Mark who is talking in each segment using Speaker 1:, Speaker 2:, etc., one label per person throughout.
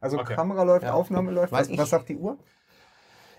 Speaker 1: Also
Speaker 2: Okay.
Speaker 1: Kamera läuft,
Speaker 3: Ja.
Speaker 1: Aufnahme läuft. Was, was sagt die Uhr?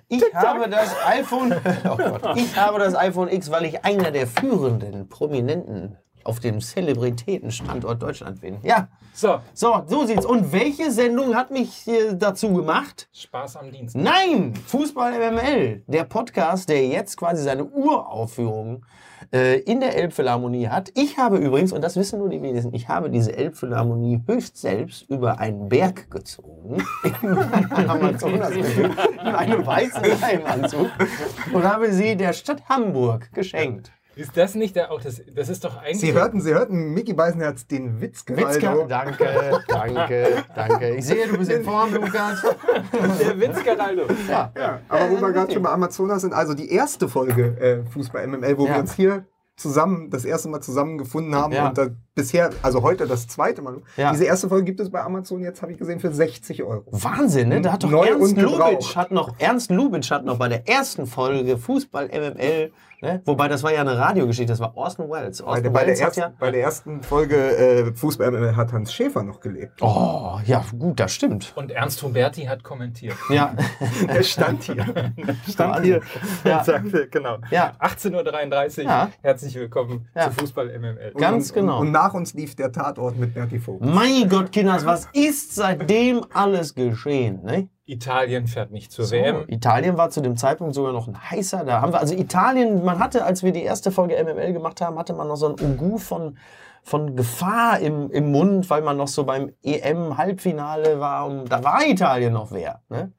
Speaker 3: Ich habe das iPhone. Oh Gott. Ich habe das iPhone X, weil ich einer der führenden Prominenten auf dem Zelebritätenstandort Deutschland bin. Ja,
Speaker 2: So,
Speaker 3: so, so sieht's. Und welche Sendung hat mich äh, dazu gemacht?
Speaker 2: Spaß am Dienst.
Speaker 3: Nein, Fußball MML, der Podcast, der jetzt quasi seine Uraufführung äh, in der Elbphilharmonie hat. Ich habe übrigens, und das wissen nur die wenigsten, ich habe diese Elbphilharmonie höchst selbst über einen Berg gezogen. Amazonasgebiet, in einem weißen Leinenanzug und habe sie der Stadt Hamburg geschenkt.
Speaker 2: Ist das nicht der, auch das, das ist doch eigentlich.
Speaker 1: Sie hörten, Sie hörten Mickey Beisenherz den Witz
Speaker 3: Witzka, danke, danke, danke. Ich sehe, du bist in Form, Lukas.
Speaker 2: der Witz, Geraldo.
Speaker 3: Ja.
Speaker 1: Ja, aber wo wir gerade schon bei Amazonas sind, also die erste Folge äh, Fußball MML, wo
Speaker 3: Ja.
Speaker 1: wir uns hier zusammen, das erste Mal zusammengefunden haben
Speaker 3: Ja.
Speaker 1: und da bisher, also heute das zweite Mal.
Speaker 3: Ja.
Speaker 1: Diese erste Folge gibt es bei Amazon jetzt, habe ich gesehen, für 60 Euro.
Speaker 3: Wahnsinn, ne? Da hat doch
Speaker 1: Neu
Speaker 3: Ernst Lubitsch hat noch Ernst Lubitsch hat noch bei der ersten Folge Fußball MML, ne? Wobei das war ja eine Radiogeschichte, das war Orson Welles.
Speaker 1: Bei
Speaker 3: Orson
Speaker 1: der, bei, der
Speaker 3: Welles hat
Speaker 1: ersten,
Speaker 3: ja
Speaker 1: bei der ersten Folge äh, Fußball MML hat Hans Schäfer noch gelebt.
Speaker 3: Oh, ja, gut, das stimmt.
Speaker 2: Und Ernst Huberti hat kommentiert.
Speaker 3: Ja.
Speaker 1: Er stand hier. stand hier
Speaker 3: Ja.
Speaker 1: und sagte, genau.
Speaker 3: Ja,
Speaker 2: 18.33 Uhr.
Speaker 3: Ja.
Speaker 2: Herzlich willkommen
Speaker 3: Ja.
Speaker 2: zu Fußball MML.
Speaker 3: Ganz
Speaker 1: und,
Speaker 3: genau.
Speaker 1: Und, und nach uns lief der Tatort mit Berti Vogt.
Speaker 3: mein Gott, Kinders, was ist seitdem alles geschehen, ne?
Speaker 2: Italien fährt nicht zur
Speaker 3: So,
Speaker 2: WM.
Speaker 3: Italien war zu dem Zeitpunkt sogar noch ein heißer. Da haben wir, also Italien, man hatte, als wir die erste Folge MML gemacht haben, hatte man noch so ein Ugu von, von Gefahr im, im Mund, weil man noch so beim EM-Halbfinale war. Und da war Italien noch wer. Ne?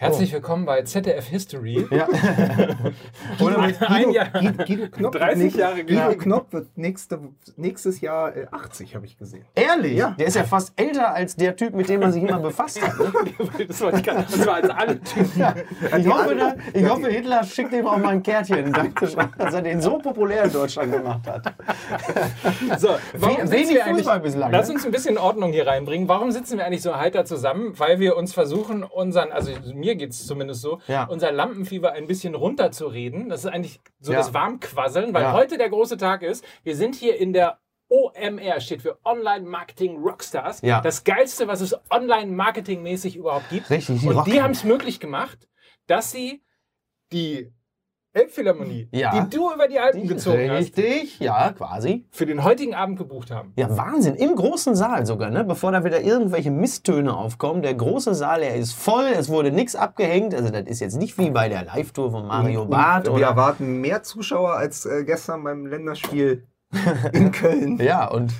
Speaker 2: Herzlich willkommen bei ZDF History.
Speaker 3: Ja.
Speaker 2: Oder mit ein
Speaker 1: Guido,
Speaker 2: Jahr.
Speaker 1: Guido, Guido Knopp
Speaker 2: 30
Speaker 1: wird nicht,
Speaker 2: Jahre
Speaker 1: Guido. Knopp wird nächste, nächstes Jahr äh, 80, habe ich gesehen.
Speaker 3: Ehrlich?
Speaker 1: Ja.
Speaker 3: Der ist ja fast älter als der Typ, mit dem man sich immer befasst hat. Ne?
Speaker 2: Das war, das war als alle Typen.
Speaker 3: Ich, hoffe, da, ich hoffe, Hitler schickt ihm auch mal ein Kärtchen, dass er den so populär in Deutschland gemacht hat.
Speaker 2: So, warum
Speaker 3: wenig
Speaker 2: wir eigentlich-
Speaker 3: Fußball bislang,
Speaker 2: Lass
Speaker 3: ne?
Speaker 2: uns ein bisschen Ordnung hier reinbringen. Warum sitzen wir eigentlich so heiter zusammen? Weil wir uns versuchen, unseren, also mir geht es zumindest so,
Speaker 3: Ja.
Speaker 2: unser Lampenfieber ein bisschen runterzureden. Das ist eigentlich so
Speaker 3: Ja.
Speaker 2: das Warmquasseln, weil
Speaker 3: Ja.
Speaker 2: heute der große Tag ist. Wir sind hier in der OMR, steht für Online Marketing Rockstars.
Speaker 3: Ja.
Speaker 2: Das Geilste, was es online marketingmäßig überhaupt gibt.
Speaker 3: Richtig, die
Speaker 2: Und die haben es möglich gemacht, dass sie die Elbphilharmonie,
Speaker 3: Ja.
Speaker 2: die du über die Alpen gezogen hast,
Speaker 3: Richtig, ja, quasi.
Speaker 2: für den heutigen Abend gebucht haben.
Speaker 3: Ja, Wahnsinn. Im großen Saal sogar, ne? Bevor da wieder irgendwelche Misstöne aufkommen. Der große Saal, der ist voll, es wurde nichts abgehängt. Also das ist jetzt nicht wie bei der Live-Tour von Mario
Speaker 1: Und
Speaker 3: Barth
Speaker 1: wir
Speaker 3: oder.
Speaker 1: erwarten mehr Zuschauer als äh, gestern beim Länderspiel in Köln.
Speaker 3: Ja, und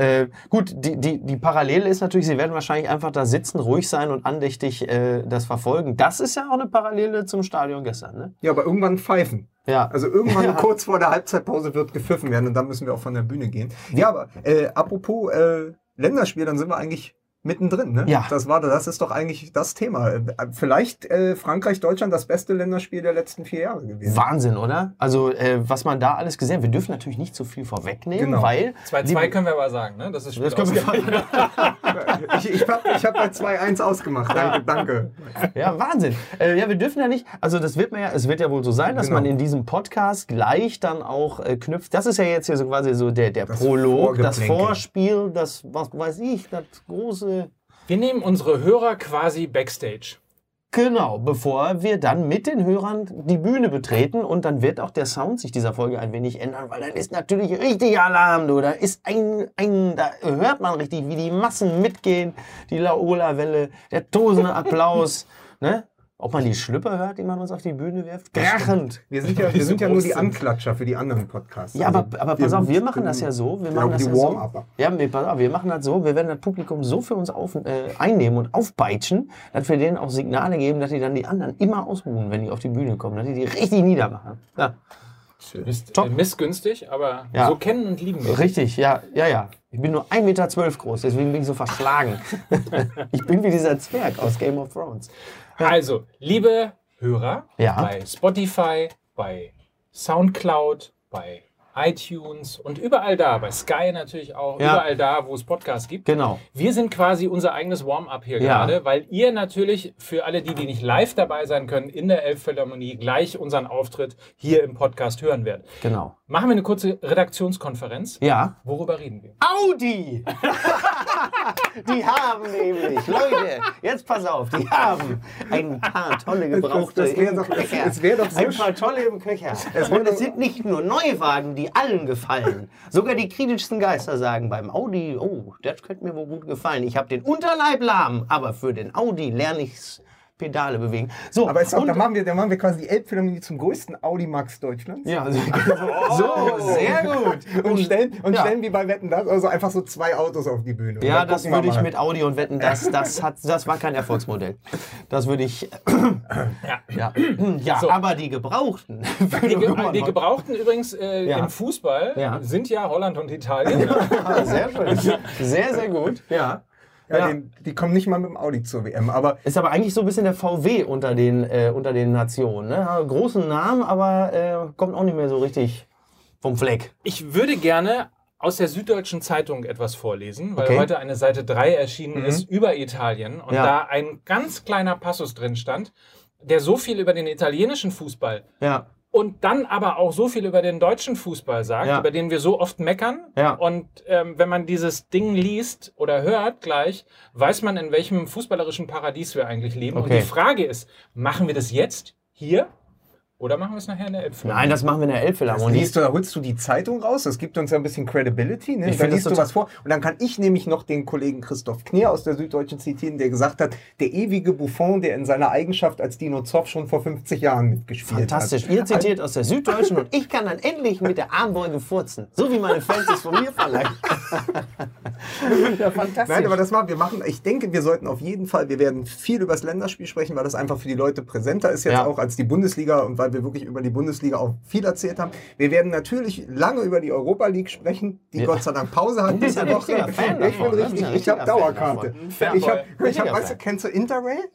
Speaker 3: äh, gut, die, die, die Parallele ist natürlich, sie werden wahrscheinlich einfach da sitzen, ruhig sein und andächtig äh, das verfolgen. Das ist ja auch eine Parallele zum Stadion gestern, ne?
Speaker 1: Ja, aber irgendwann pfeifen.
Speaker 3: Ja.
Speaker 1: Also irgendwann
Speaker 3: Ja.
Speaker 1: kurz vor der Halbzeitpause wird gepfiffen werden und dann müssen wir auch von der Bühne gehen. Ja, aber äh, apropos äh, Länderspiel, dann sind wir eigentlich mittendrin. Ne?
Speaker 3: Ja.
Speaker 1: Das war, das ist doch eigentlich das Thema. Vielleicht äh, Frankreich, Deutschland das beste Länderspiel der letzten vier Jahre gewesen.
Speaker 3: Wahnsinn, oder? Also, äh, was man da alles gesehen hat. Wir dürfen natürlich nicht zu viel vorwegnehmen,
Speaker 1: Genau.
Speaker 3: weil.
Speaker 2: 2-2
Speaker 3: die-
Speaker 2: können wir aber sagen, ne? Das ist
Speaker 3: das können wir,
Speaker 1: Ich, ich habe ich hab bei 2-1 ausgemacht. Danke, danke.
Speaker 3: Ja, Wahnsinn. Äh, ja, wir dürfen ja nicht, also das wird man ja, es wird ja wohl so sein, dass
Speaker 1: Genau.
Speaker 3: man in diesem Podcast gleich dann auch äh, knüpft. Das ist ja jetzt hier so quasi so der, der
Speaker 1: Das
Speaker 3: Prolog, das. Vorspiel, das, was weiß ich, das große.
Speaker 2: Wir nehmen unsere Hörer quasi backstage.
Speaker 3: Genau, bevor wir dann mit den Hörern die Bühne betreten und dann wird auch der Sound sich dieser Folge ein wenig ändern, weil dann ist natürlich richtig Alarm, du. Da ist ein, ein, da hört man richtig, wie die Massen mitgehen, die Laola-Welle, der tosende Applaus, ne? Ob man die Schlüpper hört, die man uns auf die Bühne wirft? Krachend.
Speaker 1: Wir sind ja, wir sind ja nur die. Anklatscher für die anderen Podcasts.
Speaker 3: Ja,
Speaker 1: Also
Speaker 3: aber, aber pass auf, wir machen das ja so. Wir machen das
Speaker 1: die
Speaker 3: ja so. Ja, wir, pass auf, wir machen das so. Wir werden das Publikum so für uns auf, äh, einnehmen und aufpeitschen, dass wir denen auch Signale geben, dass die dann die anderen immer ausruhen, wenn die auf die Bühne kommen, dass die die richtig niedermachen. Ja,
Speaker 2: Ist
Speaker 3: Top.
Speaker 2: äh, missgünstig, aber
Speaker 3: Ja.
Speaker 2: so kennen und lieben wir.
Speaker 3: richtig, ja, ja, ja. Ich bin nur 1,12 Meter groß, deswegen bin ich so verschlagen. ich bin wie dieser Zwerg aus Game of Thrones.
Speaker 2: Also, liebe Hörer,
Speaker 3: Ja.
Speaker 2: bei Spotify, bei Soundcloud, bei iTunes und überall da, bei Sky natürlich auch,
Speaker 3: Ja.
Speaker 2: überall da, wo es Podcasts gibt.
Speaker 3: Genau.
Speaker 2: Wir sind quasi unser eigenes Warm-up hier
Speaker 3: Ja.
Speaker 2: gerade, weil ihr natürlich für alle die, die nicht live dabei sein können, in der Elbphilharmonie gleich unseren Auftritt hier im Podcast hören werdet.
Speaker 3: Genau.
Speaker 2: Machen wir eine kurze Redaktionskonferenz.
Speaker 3: Ja.
Speaker 2: Worüber reden wir?
Speaker 3: Audi! Die haben nämlich, Leute, jetzt pass auf, die haben ein paar tolle Gebrauchte
Speaker 1: Das wär
Speaker 3: im
Speaker 1: doch-
Speaker 3: Köcher.
Speaker 1: es wär doch so
Speaker 3: ein paar tolle im Köcher. Und es sind nicht nur Neuwagen, die allen gefallen. Sogar die kritischsten Geister sagen beim Audi, oh, das könnte mir wohl gut gefallen. Ich habe den Unterleib lahm, aber für den Audi lerne ich's Pedale bewegen. So,
Speaker 1: Aber ist auch,
Speaker 3: und-
Speaker 1: da, machen wir, da machen wir quasi die Elbphilharmonie zum größten Audi-Max Deutschlands.
Speaker 3: ja, also, so, sehr gut.
Speaker 1: Und stellen, und
Speaker 3: ja.
Speaker 1: stellen wie bei Wetten das, also einfach so zwei Autos auf die Bühne.
Speaker 3: Ja, das würde ich mit Audi und Wetten, das, das, hat, das war kein Erfolgsmodell. Das würde ich. Ja, ja
Speaker 2: So.
Speaker 3: aber die Gebrauchten.
Speaker 2: Die, Ge die Gebrauchten übrigens äh,
Speaker 3: Ja.
Speaker 2: im Fußball
Speaker 3: Ja.
Speaker 2: sind ja Holland und Italien.
Speaker 3: Sehr schön. Sehr, sehr gut. Ja.
Speaker 1: Ja,
Speaker 3: Ja.
Speaker 1: Den, die kommen nicht mal mit dem Audi zur WM. Aber
Speaker 3: Ist aber eigentlich so ein bisschen der VW unter den, äh, unter den Nationen. Ne? Großen Namen, aber äh, kommt auch nicht mehr so richtig vom Fleck.
Speaker 2: Ich würde gerne aus der Süddeutschen Zeitung etwas vorlesen, weil
Speaker 3: Okay.
Speaker 2: heute eine Seite 3 erschienen ist über Italien und
Speaker 3: Ja.
Speaker 2: da ein ganz kleiner Passus drin stand, der so viel über den italienischen Fußball
Speaker 3: Ja.
Speaker 2: Und dann aber auch so viel über den deutschen Fußball sagt,
Speaker 3: Ja.
Speaker 2: über den wir so oft meckern.
Speaker 3: Ja.
Speaker 2: Und ähm, wenn man dieses Ding liest oder hört gleich, weiß man, in welchem fußballerischen Paradies wir eigentlich leben. Und
Speaker 3: Okay.
Speaker 2: die Frage ist, machen wir das jetzt hier oder machen wir es nachher in der Elbphilharmonie?
Speaker 3: Nein, das machen wir in der
Speaker 1: das
Speaker 3: Elbphilharmonie.
Speaker 1: liest du, da holst du die Zeitung raus, das gibt uns ja ein bisschen Credibility. Ne?
Speaker 3: Ich
Speaker 1: Da liest
Speaker 3: das
Speaker 1: du was vor. Und dann kann ich nämlich noch den Kollegen Christoph Kneer aus der Süddeutschen zitieren, der gesagt hat, der ewige Buffon, der in seiner Eigenschaft als Dino Zoff schon vor 50 Jahren mitgespielt
Speaker 3: Fantastisch.
Speaker 1: hat.
Speaker 3: Ihr zitiert aus der Süddeutschen und ich kann dann endlich mit der Armbeuge furzen. So wie meine Fans es von mir verlangen. ja, fantastisch.
Speaker 1: Nein, aber das war, wir machen, ich denke, wir sollten auf jeden Fall, wir werden viel über das Länderspiel sprechen, weil das einfach für die Leute präsenter ist jetzt
Speaker 3: Ja.
Speaker 1: auch als die Bundesliga und weil wir wirklich über die Bundesliga auch viel erzählt haben. Wir werden natürlich lange über die Europa League sprechen, die
Speaker 3: Ja.
Speaker 1: Gott sei Dank Pause hat diese Woche. ich bin
Speaker 3: ne?
Speaker 1: richtig, ich habe Dauerkarte. Ich habe, ich hab, weißt du, kennst du Interrail?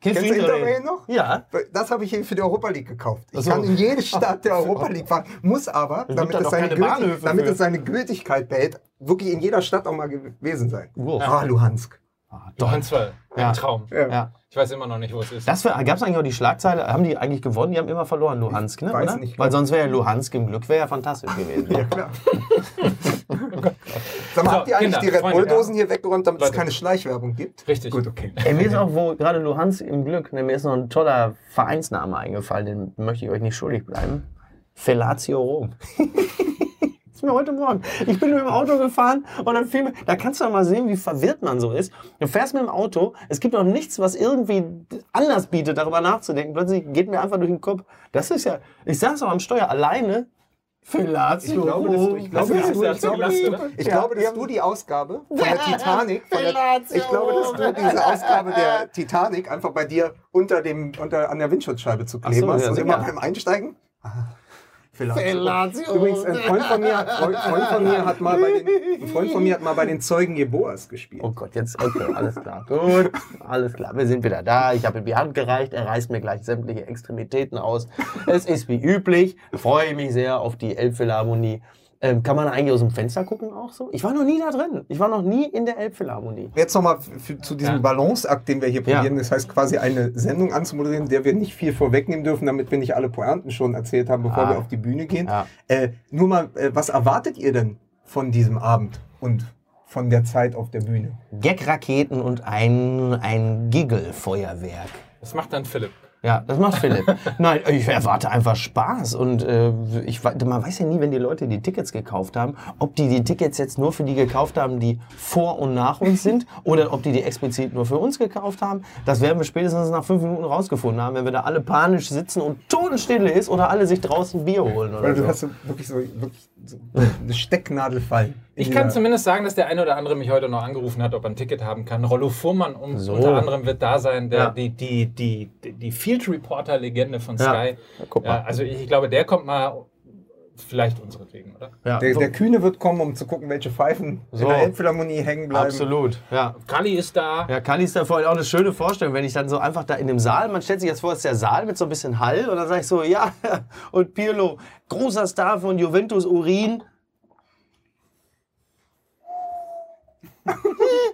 Speaker 3: Kennst
Speaker 1: Kennst du
Speaker 3: Interrail?
Speaker 1: Interrail noch?
Speaker 3: Ja.
Speaker 1: Das habe ich hier für die Europa League gekauft. Ich
Speaker 3: so.
Speaker 1: kann in jede Stadt der Europa League fahren, muss aber,
Speaker 3: gibt
Speaker 1: damit,
Speaker 3: da
Speaker 1: es seine, Gültig, damit es seine Gültigkeit behält, wirklich in jeder Stadt auch mal gewesen sein.
Speaker 3: Wow.
Speaker 1: Ah, Luhansk.
Speaker 2: Johannswall, ein
Speaker 3: Ja.
Speaker 2: Traum.
Speaker 3: Ja.
Speaker 2: Ich weiß immer noch nicht, wo es ist.
Speaker 3: Das gab es eigentlich auch die Schlagzeile, haben die eigentlich gewonnen? Die haben immer verloren, Luhansk, ne?
Speaker 1: weiß
Speaker 3: oder?
Speaker 1: nicht.
Speaker 3: Weil sonst wäre ja Luhansk im Glück, wäre ja fantastisch gewesen.
Speaker 1: Ja, klar. Sag mal,
Speaker 2: So,
Speaker 1: habt ihr eigentlich
Speaker 2: Kinder,
Speaker 1: die Red Bull-Dosen hier weggeräumt, damit es
Speaker 2: Leute.
Speaker 1: keine Schleichwerbung gibt?
Speaker 2: Richtig.
Speaker 1: Gut, okay.
Speaker 3: Ey, mir ist auch, wo gerade Luhansk im Glück, ne, mir ist noch ein toller Vereinsname eingefallen, den möchte ich euch nicht schuldig bleiben. Fellatio Rom. ist mir heute Morgen. Ich bin mit dem Auto gefahren und dann fiel mir, da kannst du mal sehen, wie verwirrt man so ist. Du fährst mit dem Auto, es gibt noch nichts, was irgendwie Anlass bietet, darüber nachzudenken. Plötzlich geht mir einfach durch den Kopf. Das ist ja, ich saß auch am Steuer alleine. Fellatio
Speaker 1: Ich glaube, dass du, ich glaube,
Speaker 2: Das
Speaker 1: dass du,
Speaker 2: ja
Speaker 1: ich glaube,
Speaker 2: gelacht,
Speaker 1: dass
Speaker 2: oder?
Speaker 1: du, ich
Speaker 3: Ja,
Speaker 1: glaube, dass
Speaker 3: ja.
Speaker 1: du die Ausgabe von der Titanic, von der, ich glaube, dass du diese Ausgabe der Titanic einfach bei dir unter dem, unter, an der Windschutzscheibe zu kleben
Speaker 3: so,
Speaker 1: hast
Speaker 3: ja,
Speaker 1: und immer beim Einsteigen. Ah, Fellatio.
Speaker 3: Fellatio.
Speaker 1: Übrigens, ein Freund von mir, Freund, Freund von mir hat mal bei den, ein Freund von mir hat mal bei den Zeugen Jeboas gespielt.
Speaker 3: Oh Gott, jetzt, okay, alles klar. Gut, alles klar. Wir sind wieder da. Ich habe ihm die Hand gereicht. Er reißt mir gleich sämtliche Extremitäten aus. Es ist wie üblich. Freue ich mich sehr auf die Elbphilharmonie. Ähm, kann man eigentlich aus dem Fenster gucken auch so? Ich war noch nie da drin. Ich war noch nie in der Elbphilharmonie.
Speaker 1: Jetzt nochmal zu diesem
Speaker 2: Ja.
Speaker 1: Balanceakt, den wir hier
Speaker 3: Ja.
Speaker 1: probieren. Das heißt quasi eine Sendung anzumoderieren, der wir nicht viel vorwegnehmen dürfen, damit wir nicht alle Pointen schon erzählt haben, bevor
Speaker 3: Ah.
Speaker 1: wir auf die Bühne gehen.
Speaker 3: Ja.
Speaker 1: Äh, nur mal, äh, was erwartet ihr denn von diesem Abend und von der Zeit auf der Bühne?
Speaker 3: Gag-Raketen und ein, ein Giggle-Feuerwerk.
Speaker 2: Das macht dann Philipp.
Speaker 3: Ja, das macht Philipp. Nein, ich erwarte einfach Spaß. Und äh, ich, man weiß ja nie, wenn die Leute die Tickets gekauft haben, ob die die Tickets jetzt nur für die gekauft haben, die vor und nach uns sind, oder ob die die explizit nur für uns gekauft haben. Das werden wir spätestens nach fünf Minuten rausgefunden haben, wenn wir da alle panisch sitzen und Totenstille ist oder alle sich draußen Bier holen oder
Speaker 1: Weil du
Speaker 3: so.
Speaker 1: hast so wirklich so wirklich so eine Stecknadel fallen.
Speaker 2: Ich kann zumindest sagen, dass der eine oder andere mich heute noch angerufen hat, ob er ein Ticket haben kann. Rollo Fuhrmann um,
Speaker 3: So.
Speaker 2: unter anderem wird da sein, der,
Speaker 3: Ja.
Speaker 2: die, die, die, die, Field Reporter-Legende von. Sky.
Speaker 3: Ja, guck mal.
Speaker 2: Ja, also ich, ich glaube, der kommt mal vielleicht unseretwegen, oder?
Speaker 3: Ja,
Speaker 1: Der,
Speaker 3: so-
Speaker 1: der Kühne wird kommen, um zu gucken, welche Pfeifen
Speaker 3: So.
Speaker 1: in der Elbphilharmonie hängen bleiben.
Speaker 3: Absolut, ja.
Speaker 2: Kali ist da.
Speaker 3: Ja, Kali ist da vorhin auch eine schöne Vorstellung, wenn ich dann so einfach da in dem Saal, man stellt sich jetzt vor, es ist der Saal mit so ein bisschen Hall und dann sage ich so, ja, und Pirlo, großer Star von Juventus Urin.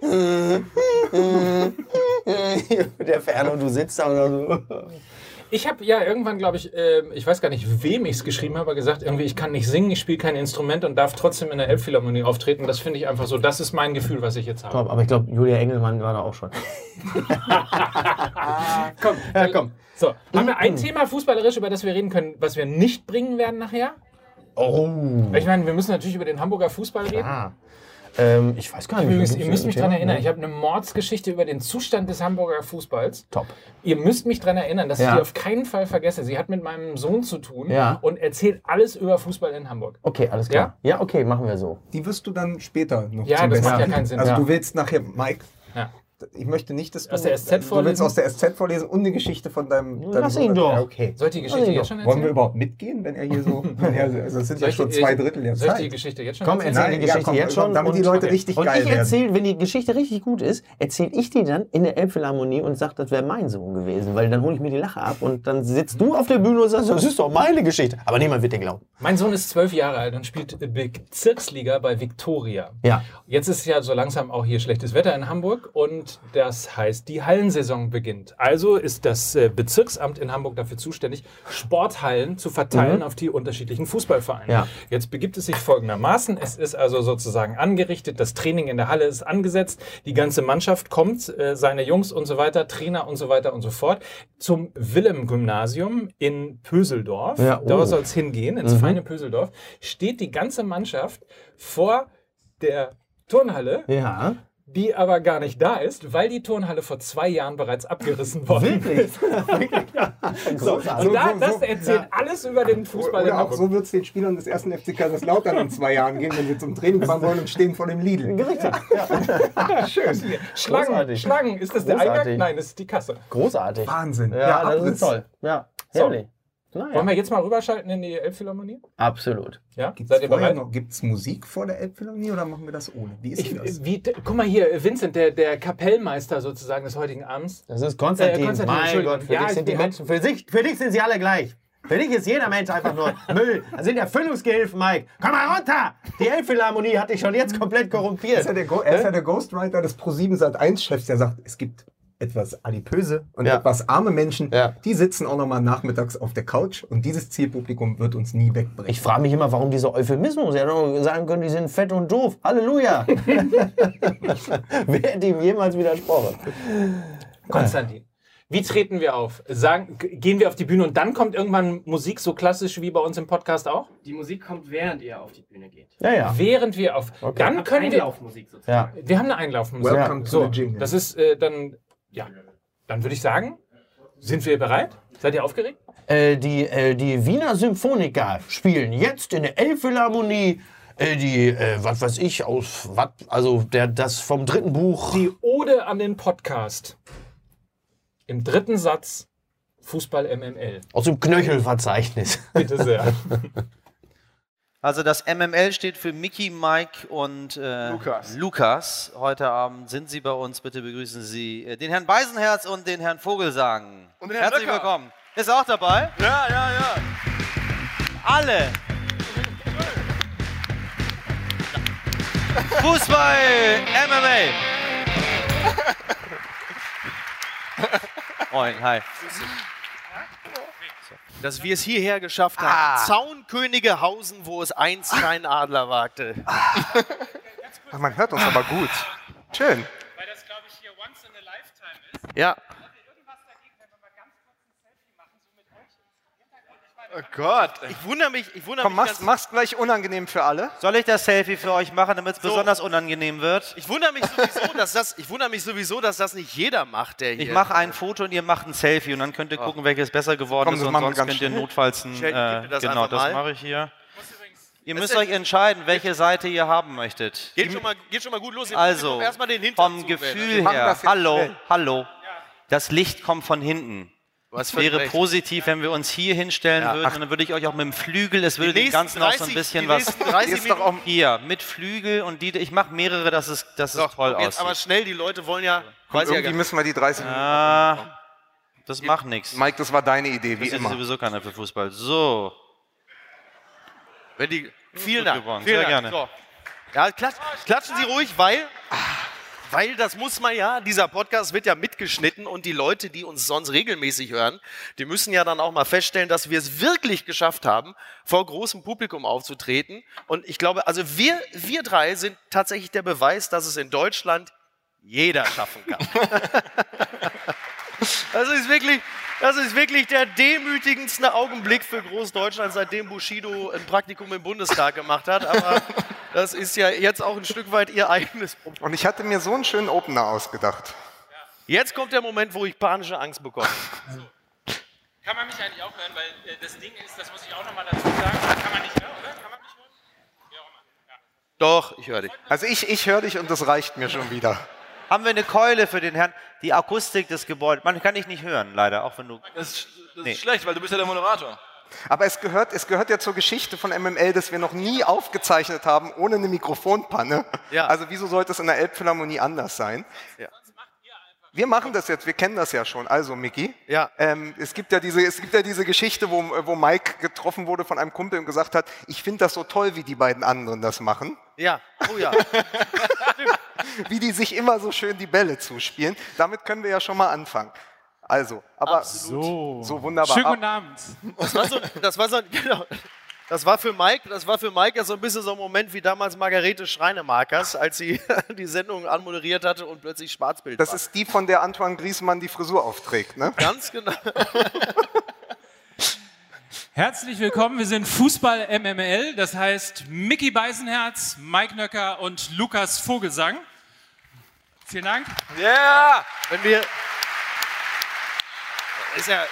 Speaker 3: der Ferno, du sitzt da und so.
Speaker 2: Ich habe ja irgendwann, glaube ich, äh, ich weiß gar nicht, wem ich es geschrieben habe, aber gesagt, irgendwie, ich kann nicht singen, ich spiele kein Instrument und darf trotzdem in der Elbphilharmonie auftreten. Das finde ich einfach so, das ist mein Gefühl, was ich jetzt habe.
Speaker 3: Top, aber ich glaube, Julia Engelmann war da auch schon.
Speaker 2: Komm,
Speaker 3: Ja, komm.
Speaker 2: So, haben wir ein Thema fußballerisch, über das wir reden können, was wir nicht bringen werden nachher?
Speaker 3: Oh.
Speaker 2: Ich meine, wir müssen natürlich über den Hamburger Fußball reden.
Speaker 3: Ähm, ich weiß gar nicht.
Speaker 2: Übrigens, ihr müsst mich daran erinnern, ich habe eine Mordsgeschichte über den Zustand des Hamburger Fußballs.
Speaker 3: Top.
Speaker 2: Ihr müsst mich daran erinnern, dass
Speaker 3: Ja.
Speaker 2: ich die auf keinen Fall vergesse. Sie hat mit meinem Sohn zu tun
Speaker 3: Ja.
Speaker 2: und erzählt alles über Fußball in Hamburg.
Speaker 3: Okay, alles klar. Ja, okay, machen wir so.
Speaker 1: Die wirst du dann später noch
Speaker 2: Ja,
Speaker 1: zum
Speaker 2: das macht
Speaker 1: Besten.
Speaker 2: ja keinen Sinn.
Speaker 1: Also
Speaker 3: Ja.
Speaker 1: du willst nachher, Mike,
Speaker 2: Ja.
Speaker 1: Ich möchte nicht, dass du
Speaker 2: Aus der SZ
Speaker 1: Du willst aus der SZ vorlesen und eine Geschichte von deinem, deinem
Speaker 3: Lass
Speaker 1: Sohn
Speaker 3: ihn doch.
Speaker 1: Ja, okay.
Speaker 2: Soll ich die Geschichte jetzt schon
Speaker 1: Wollen wir
Speaker 2: erzählen?
Speaker 1: überhaupt mitgehen, wenn er hier so. ja, also es sind
Speaker 2: Soll
Speaker 1: ja
Speaker 2: ich
Speaker 1: schon
Speaker 2: die-
Speaker 1: zwei Drittel der
Speaker 2: Soll ich die
Speaker 1: Zeit.
Speaker 2: Geschichte jetzt schon
Speaker 3: Komm,
Speaker 2: erzählen?
Speaker 3: erzähl die
Speaker 1: ja,
Speaker 3: Geschichte
Speaker 1: komm,
Speaker 3: jetzt schon.
Speaker 1: damit die Leute
Speaker 2: okay.
Speaker 1: richtig
Speaker 3: Und
Speaker 1: geil
Speaker 3: ich
Speaker 1: werden.
Speaker 3: erzähle, wenn die Geschichte richtig gut ist, erzähle ich die dann in der Elbphilharmonie und sage, das wäre mein Sohn gewesen. Weil dann hole ich mir die Lache ab und dann sitzt du auf der Bühne und sagst, das ist doch meine Geschichte. Aber niemand wird dir glauben.
Speaker 2: Mein Sohn ist zwölf Jahre alt und spielt Bezirksliga bei Viktoria.
Speaker 3: Ja.
Speaker 2: Jetzt ist ja so langsam auch hier schlechtes Wetter in Hamburg und das heißt, die Hallensaison beginnt. Also ist das äh, Bezirksamt in Hamburg dafür zuständig, Sporthallen zu verteilen auf die unterschiedlichen Fußballvereine.
Speaker 3: Ja.
Speaker 2: Jetzt begibt es sich folgendermaßen. Es ist also sozusagen angerichtet, das Training in der Halle ist angesetzt, die ganze Mannschaft kommt, äh, seine Jungs und so weiter, Trainer und so weiter und so fort, zum Willem-Gymnasium in Pöseldorf.
Speaker 3: Ja, oh.
Speaker 2: Da soll es hingehen, ins feine Pöseldorf. Steht die ganze Mannschaft vor der Turnhalle,
Speaker 3: Ja.
Speaker 2: Die aber gar nicht da ist, weil die Turnhalle vor zwei Jahren bereits abgerissen worden ist.
Speaker 3: so,
Speaker 2: Und da,
Speaker 1: so,
Speaker 2: das erzählt alles über den Fußball
Speaker 1: Oder auch so wird es den Spielern des ersten FC Kaiserslautern in zwei Jahren gehen, wenn sie zum Training fahren wollen und stehen vor dem Lidl.
Speaker 3: Richtig.
Speaker 2: Schön. Schlangen,
Speaker 3: Großartig.
Speaker 2: Schlangen. Ist das der
Speaker 3: Großartig.
Speaker 2: Eingang? Nein, das ist die Kasse.
Speaker 3: Großartig.
Speaker 1: Wahnsinn.
Speaker 3: Ja, das ist toll. Ja,
Speaker 2: So.
Speaker 3: herrlich. Naja.
Speaker 2: Wollen wir jetzt mal rüberschalten in die Elbphilharmonie?
Speaker 3: Absolut.
Speaker 2: Ja?
Speaker 1: Gibt's
Speaker 2: Seid ihr bereit?
Speaker 1: noch, gibt's Musik vor der Elbphilharmonie oder machen wir das ohne? Wie ist
Speaker 2: Ich,
Speaker 1: das?
Speaker 2: wie, guck mal hier, Vincent, der, der Kapellmeister sozusagen des heutigen Abends.
Speaker 3: Das ist Konstantin.
Speaker 2: Äh, Konstantin,
Speaker 3: mein. Gott, für
Speaker 2: Ja,
Speaker 3: dich
Speaker 2: ich
Speaker 3: sind die Menschen, für, sich, für dich sind sie alle gleich. Für dich ist jeder Mensch einfach nur Müll. Das sind Erfüllungsgehilfen, Mike. Komm mal runter! Die Elbphilharmonie hat dich schon jetzt komplett korrumpiert.
Speaker 1: Er ist ja der, Go er ist ja der Ghostwriter des Pro7 Sat1-Chefs, der sagt, es gibt etwas adipöse und
Speaker 3: Ja.
Speaker 1: etwas arme Menschen,
Speaker 3: Ja.
Speaker 1: die sitzen auch nochmal nachmittags auf der Couch und dieses Zielpublikum wird uns nie wegbringen.
Speaker 3: Ich frage mich immer, warum dieser Euphemismus. Er hätte doch sagen können, die sind fett und doof. Halleluja! Wer hätte ihm jemals widersprochen?
Speaker 2: Konstantin. Wie treten wir auf? Sagen, gehen wir auf die Bühne und dann kommt irgendwann Musik so klassisch wie bei uns im Podcast auch?
Speaker 4: Die Musik kommt, während ihr auf die Bühne geht.
Speaker 3: Ja, ja.
Speaker 2: Während wir auf. Dann
Speaker 4: Habt
Speaker 2: können wir.
Speaker 4: Einlaufmusik
Speaker 3: ja.
Speaker 4: sozusagen.
Speaker 2: Wir haben eine Einlaufmusik.
Speaker 1: Welcome to
Speaker 2: So,
Speaker 1: the Jingle.
Speaker 2: das ist äh, dann. Ja. Dann würde ich sagen, sind wir bereit? Seid ihr aufgeregt?
Speaker 3: Äh, die, äh, die Wiener Symphoniker spielen jetzt in der Elbphilharmonie äh, die, äh, was weiß ich, aus, wat, also der, das vom dritten Buch.
Speaker 2: Die Ode an den Podcast. Im dritten Satz Fußball MML.
Speaker 3: aus dem Knöchelverzeichnis.
Speaker 2: Bitte sehr.
Speaker 5: Also das MML steht für Mickey, Mike und äh,
Speaker 6: Lukas.
Speaker 5: Lukas. Heute Abend sind Sie bei uns. Bitte begrüßen Sie äh, den Herrn Beisenherz und den Herrn Vogelsang.
Speaker 6: Und den Herrn
Speaker 5: Herzlich
Speaker 6: Löcker.
Speaker 5: willkommen. Ist auch dabei?
Speaker 6: Ja, ja, ja.
Speaker 5: Alle. Fußball MMA. Moin, hi.
Speaker 6: Dass wir es hierher geschafft haben.
Speaker 5: Ah.
Speaker 6: Zaunkönigehausen, wo es einst kein Adler wagte.
Speaker 1: Ach, man hört uns aber gut. Schön.
Speaker 2: Weil das, glaube ich, hier once in a lifetime ist.
Speaker 6: Ja.
Speaker 2: irgendwas dagegen, wenn wir mal ganz kurz ein Selfie machen, so mit euch
Speaker 6: Oh Gott. Ich wundere mich, ich wundere
Speaker 7: Komm,
Speaker 6: mich
Speaker 7: mach's,
Speaker 6: ganz,
Speaker 7: mach's gleich unangenehm für alle.
Speaker 5: Soll ich das Selfie für euch machen, damit es besonders unangenehm wird?
Speaker 6: ich wundere mich sowieso, dass das, ich wundere mich sowieso, dass das nicht jeder macht, der hier.
Speaker 5: Ich mache ein Foto und ihr macht ein Selfie und dann könnt ihr gucken, welches besser geworden
Speaker 7: Komm,
Speaker 5: ist und
Speaker 7: machen wir
Speaker 5: sonst
Speaker 7: ganz
Speaker 5: könnt ihr
Speaker 7: schnell.
Speaker 5: notfalls ein, äh,
Speaker 6: das
Speaker 5: genau, das mache ich hier. Ihr müsst euch entscheiden, welche Seite ihr haben möchtet.
Speaker 6: Geht schon mal, geht schon mal gut los. Ihr
Speaker 5: Also,
Speaker 6: erstmal den Hintern
Speaker 5: vom. Gefühl her, hallo, hallo, das Licht kommt von hinten. Es
Speaker 6: völlig
Speaker 5: wäre
Speaker 6: recht.
Speaker 5: positiv, wenn wir uns hier hinstellen
Speaker 6: Ja.
Speaker 5: würden und dann würde ich euch auch mit dem Flügel, es würde dem Ganzen auch so ein
Speaker 6: 30
Speaker 5: bisschen
Speaker 6: die
Speaker 5: was...
Speaker 6: nächsten 30
Speaker 7: Ist doch auch.
Speaker 5: Hier, mit Flügel und die, ich mache mehrere, dass es, dass es
Speaker 6: Doch,
Speaker 5: toll
Speaker 6: komm, jetzt aber schnell, die Leute wollen ja. Ja gar
Speaker 7: irgendwie
Speaker 6: nicht.
Speaker 7: müssen wir die 30 Minuten.
Speaker 5: Ah, das macht nichts.
Speaker 7: Mike, das war deine Idee, wie
Speaker 5: Das ist
Speaker 7: immer.
Speaker 5: sowieso keiner für Fußball. So,
Speaker 6: Wenn die, vielen Dank. Vielen
Speaker 5: Sehr
Speaker 6: Dank.
Speaker 5: gerne.
Speaker 6: So. Ja, klatsch, klatschen Sie ruhig, weil
Speaker 3: Weil das muss man ja, dieser Podcast wird ja mitgeschnitten und die Leute, die uns sonst regelmäßig hören, die müssen ja dann auch mal feststellen, dass wir es wirklich geschafft haben, vor großem Publikum aufzutreten. Und ich glaube, also wir, wir drei sind tatsächlich der Beweis, dass es in Deutschland jeder schaffen kann. Das ist wirklich, das ist wirklich der demütigendste Augenblick für Großdeutschland, seitdem Bushido ein Praktikum im Bundestag gemacht hat. Aber das ist ja jetzt auch ein Stück weit ihr eigenes Problem.
Speaker 1: Und ich hatte mir so einen schönen Opener ausgedacht.
Speaker 3: Jetzt kommt der Moment, wo ich panische Angst bekomme.
Speaker 8: Kann man mich eigentlich auch hören, weil äh, das Ding ist, das muss ich auch nochmal dazu sagen, kann man nicht hören, oder? Kann man mich hören? Wie auch immer. Ja.
Speaker 3: Doch, ich höre dich.
Speaker 1: Also ich, ich höre dich und das reicht mir schon wieder.
Speaker 9: Haben wir eine Keule für den Herrn? Die Akustik des Gebäudes. Man kann dich nicht hören, leider, auch wenn du.
Speaker 6: Das ist, das
Speaker 9: Nee.
Speaker 6: ist schlecht, weil du bist ja der Moderator.
Speaker 1: Aber es gehört, es gehört ja zur Geschichte von MML, dass wir noch nie aufgezeichnet haben ohne eine Mikrofonpanne.
Speaker 3: Ja.
Speaker 1: Also wieso sollte es in der Elbphilharmonie anders sein?
Speaker 3: Ja.
Speaker 1: Wir machen das jetzt, wir kennen das ja schon. Also, Micky,
Speaker 3: Ja.
Speaker 1: ähm, es, gibt ja diese, es gibt ja diese Geschichte, wo, wo Mike getroffen wurde von einem Kumpel und gesagt hat, ich finde das so toll, wie die beiden anderen das machen.
Speaker 3: Ja, oh ja.
Speaker 1: wie die sich immer so schön die Bälle zuspielen. Damit können wir ja schon mal anfangen. Also, aber
Speaker 8: So.
Speaker 1: so wunderbar.
Speaker 8: Schönen guten Abend.
Speaker 3: Das war so, das war so genau. Das war für Mike, das war für Mike ja so ein bisschen so ein Moment wie damals Margarete Schreinemarkers, als sie die Sendung anmoderiert hatte und plötzlich Schwarzbild
Speaker 1: Das
Speaker 3: war.
Speaker 1: ist die, von der Antoine Griezmann die Frisur aufträgt, ne?
Speaker 3: Ganz genau.
Speaker 2: Herzlich willkommen, wir sind Fußball MML, das heißt Mickey Beisenherz, Mike Nöcker und Lukas Vogelsang. Vielen Dank.
Speaker 6: Ja!
Speaker 3: Wenn wir. Ist ja.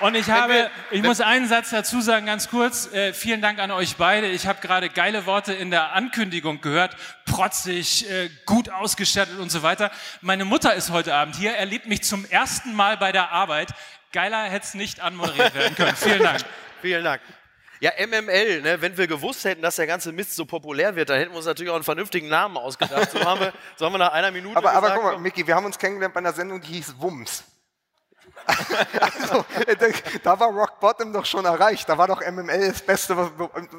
Speaker 2: Und ich habe,
Speaker 3: wir-
Speaker 2: ich muss einen Satz dazu sagen, ganz kurz. Äh, vielen Dank an euch beide. Ich habe gerade geile Worte in der Ankündigung gehört. Protzig, äh, gut ausgestattet und so weiter. Meine Mutter ist heute Abend hier, erlebt mich zum ersten Mal bei der Arbeit. Geiler hätte es nicht anmoderiert werden können. Vielen Dank.
Speaker 3: Vielen Dank. Ja, MML, ne, wenn wir gewusst hätten, dass der ganze Mist so populär wird, dann hätten wir uns natürlich auch einen vernünftigen Namen ausgedacht. So haben wir, so haben wir nach einer Minute
Speaker 1: Aber, aber
Speaker 3: gesagt,
Speaker 1: guck mal, Micky, wir haben uns kennengelernt bei einer Sendung, die hieß Wumms. Also, äh, da- war Rock Bottom doch schon erreicht. Da war doch MML das Beste, was,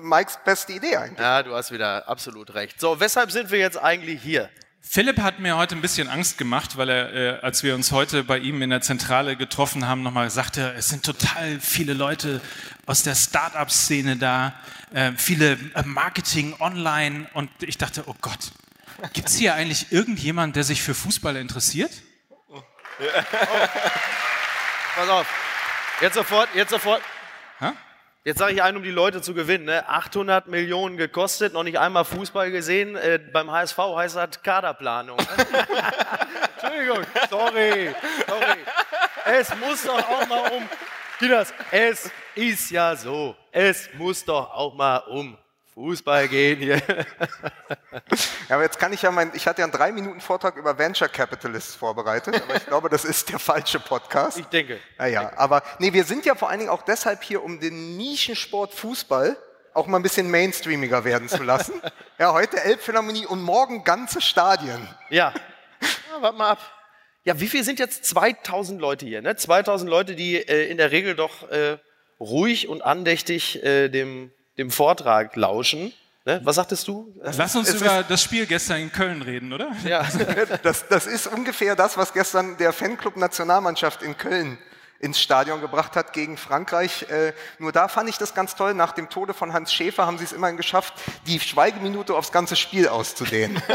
Speaker 1: Mikes beste Idee eigentlich.
Speaker 3: Ja, du hast wieder absolut recht. So, weshalb sind wir jetzt eigentlich hier?
Speaker 2: Philipp hat mir heute ein bisschen Angst gemacht, weil er, äh, als wir uns heute bei ihm in der Zentrale getroffen haben, nochmal sagte, es sind total viele Leute aus der Start-up-Szene da, äh, viele äh, Marketing online und ich dachte, oh Gott, gibt es hier eigentlich irgendjemand, der sich für Fußball interessiert?
Speaker 3: Pass auf. Jetzt sofort, jetzt sofort.
Speaker 2: Hä?
Speaker 3: Jetzt sage ich einen, um die Leute zu gewinnen. Ne? 800 Millionen gekostet, noch nicht einmal Fußball gesehen. Äh, beim HSV heißt das Kaderplanung. ne? Entschuldigung, sorry, sorry. Es muss doch auch mal um. Kinas, es ist ja so. Es muss doch auch mal um Fußball gehen hier.
Speaker 1: Ja, aber jetzt kann ich ja mein, ich hatte ja einen drei Minuten Vortrag über Venture Capitalists vorbereitet, aber ich glaube, das ist der falsche Podcast.
Speaker 3: Ich denke.
Speaker 1: Naja, aber nee, wir sind ja vor allen Dingen auch deshalb hier, um den Nischensport Fußball auch mal ein bisschen mainstreamiger werden zu lassen. ja, heute Elbphilharmonie und morgen ganze Stadien.
Speaker 3: Ja. ja warte mal ab. Ja, wie viel sind jetzt 2000 Leute hier? Ne? 2000 Leute, die äh, in der Regel doch äh, ruhig und andächtig äh, dem, dem Vortrag lauschen. Ne? Was sagtest du?
Speaker 2: Lass uns
Speaker 1: es
Speaker 2: über das Spiel gestern in Köln reden, oder?
Speaker 3: Ja.
Speaker 1: Das, das ist ungefähr das, was gestern der Fanclub Nationalmannschaft in Köln ins Stadion gebracht hat gegen Frankreich. Äh, nur da fand ich das ganz toll. Nach dem Tode von Hans Schäfer haben sie es immerhin geschafft, die Schweigeminute aufs ganze Spiel auszudehnen.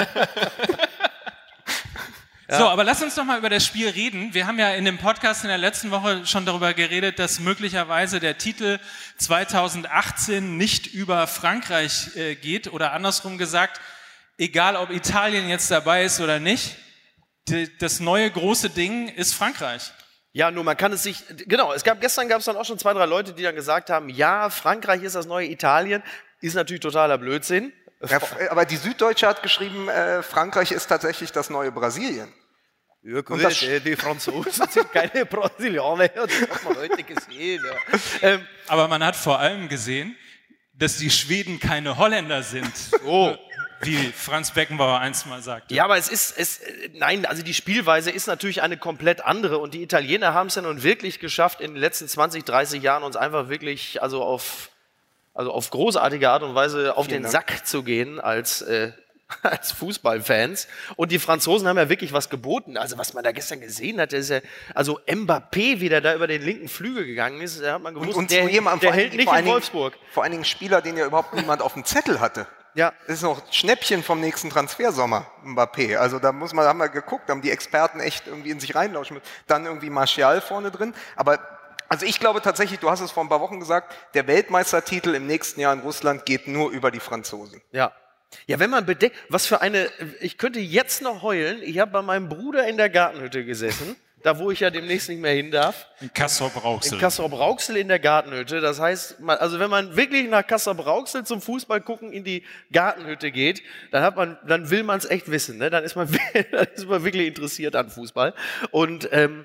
Speaker 2: So, aber lass uns doch mal über das Spiel reden. Wir haben ja in dem Podcast in der letzten Woche schon darüber geredet, dass möglicherweise der Titel 2018 nicht über Frankreich äh, geht oder andersrum gesagt, egal ob Italien jetzt dabei ist oder nicht, die, das neue große Ding ist Frankreich.
Speaker 3: Ja, nur man kann es sich, genau, es gab, gestern gab es dann auch schon zwei, drei Leute, die dann gesagt haben, ja, Frankreich ist das neue Italien, ist natürlich totaler Blödsinn.
Speaker 1: Ja, aber die Süddeutsche hat geschrieben, äh, Frankreich ist tatsächlich das neue Brasilien.
Speaker 3: Ja, gut,
Speaker 1: Und das-
Speaker 3: äh, die Franzosen sind keine Brasilianer, das hat man heute gesehen. Ja. Ähm,
Speaker 2: Aber man hat vor allem gesehen, dass die Schweden keine Holländer sind.
Speaker 3: Oh.
Speaker 2: Wie Franz Beckenbauer einst mal sagte.
Speaker 3: Ja, aber es ist, es, nein, also die Spielweise ist natürlich eine komplett andere und die Italiener haben es ja nun wirklich geschafft, in den letzten 20, 30 Jahren uns einfach wirklich, also auf, also auf großartige Art und Weise auf
Speaker 1: Vielen
Speaker 3: den
Speaker 1: Dank.
Speaker 3: Sack zu gehen als, äh, als Fußballfans. Und die Franzosen haben ja wirklich was geboten. Also was man da gestern gesehen hat, ist ja, also Mbappé, wie der da über den linken Flügel gegangen ist, da hat man gewusst,
Speaker 1: Und
Speaker 3: der,
Speaker 1: jemandem
Speaker 3: der
Speaker 1: vor allen
Speaker 3: hält nicht in Wolfsburg.
Speaker 1: Vor allen Dingen Spieler, den ja überhaupt niemand auf dem Zettel hatte.
Speaker 3: Ja.
Speaker 1: Das ist noch Schnäppchen vom nächsten Transfersommer, Mbappé. Also da muss man, haben wir geguckt, haben die Experten echt irgendwie in sich reinlauschen. Dann irgendwie Martial vorne drin. Aber also ich glaube tatsächlich, du hast es vor ein paar Wochen gesagt, der Weltmeistertitel im nächsten Jahr in Russland geht nur über die Franzosen.
Speaker 3: Ja. Ja, wenn man bedenkt, was für eine, ich könnte jetzt noch heulen, ich habe bei meinem Bruder in der Gartenhütte gesessen, da wo ich ja demnächst nicht mehr hin darf.
Speaker 2: In Kassel-Rauxel.
Speaker 3: In Kassel-Rauxel in der Gartenhütte. Das heißt, man, also wenn man wirklich nach Kassel-Rauxel zum Fußball gucken in die Gartenhütte geht, dann hat man, dann will man es echt wissen. Ne? Dann ist man, dann ist man wirklich interessiert an Fußball. Und ähm,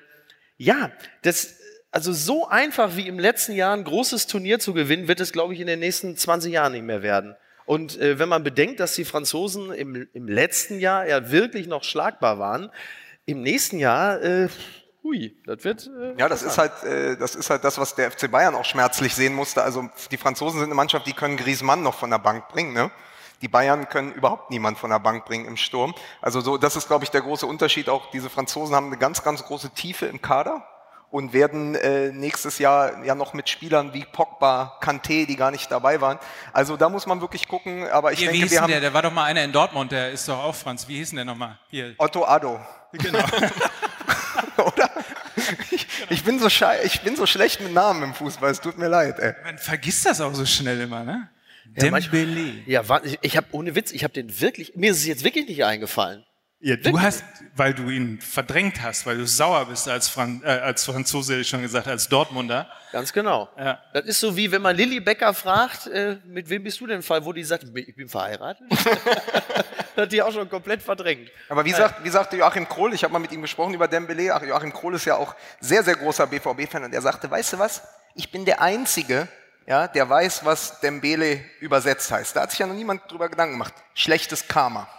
Speaker 3: ja, das, also so einfach wie im letzten Jahr ein großes Turnier zu gewinnen, wird es, glaube ich, in den nächsten 20 Jahren nicht mehr werden. Und äh, wenn man bedenkt, dass die Franzosen im, im letzten Jahr ja wirklich noch schlagbar waren, im nächsten Jahr, äh, hui, das wird. Äh,
Speaker 1: Ja, das ist halt, äh, das ist halt das, was der FC Bayern auch schmerzlich sehen musste. Also die Franzosen sind eine Mannschaft, die können Griezmann noch von der Bank bringen, ne? Die Bayern können überhaupt niemand von der Bank bringen im Sturm. Also so, das ist, glaube ich, der große Unterschied. Auch diese Franzosen haben eine ganz, ganz große Tiefe im Kader und werden äh, nächstes Jahr ja noch mit Spielern wie Pogba, Kanté, die gar nicht dabei waren. Also da muss man wirklich gucken. Aber ich
Speaker 2: Hier, wie
Speaker 1: denke,
Speaker 2: hieß
Speaker 1: wir haben
Speaker 2: der? Der war doch mal einer in Dortmund, der ist doch auch Franz. Wie hieß denn der nochmal? Hier.
Speaker 1: Otto Addo.
Speaker 2: Genau.
Speaker 1: Oder? Ich, ich, bin so schei ich bin so schlecht mit Namen im Fußball. Es tut mir leid. Ey.
Speaker 2: Man vergisst das auch so schnell immer, ne?
Speaker 3: Ja, manchmal- Ja, ich, ich habe ohne Witz, ich habe den wirklich, mir ist es jetzt wirklich nicht eingefallen.
Speaker 2: Ja, du hast, weil du ihn verdrängt hast, weil du sauer bist als, Fran äh, als Franzose, hätte ich schon gesagt, als Dortmunder.
Speaker 3: Ganz genau.
Speaker 2: Ja.
Speaker 3: Das ist so wie wenn man Lilly Becker fragt, äh, mit wem bist du denn Fall, wo die sagt, ich bin verheiratet. das hat die auch schon komplett verdrängt.
Speaker 1: Aber wie, sagt, wie sagte Joachim Krohl, ich habe mal mit ihm gesprochen über Dembele, Ach, Joachim Krohl ist ja auch sehr, sehr großer BVB-Fan und er sagte, weißt du was, ich bin der Einzige, ja, der weiß, was Dembele übersetzt heißt. Da hat sich ja noch niemand drüber Gedanken gemacht. Schlechtes Karma.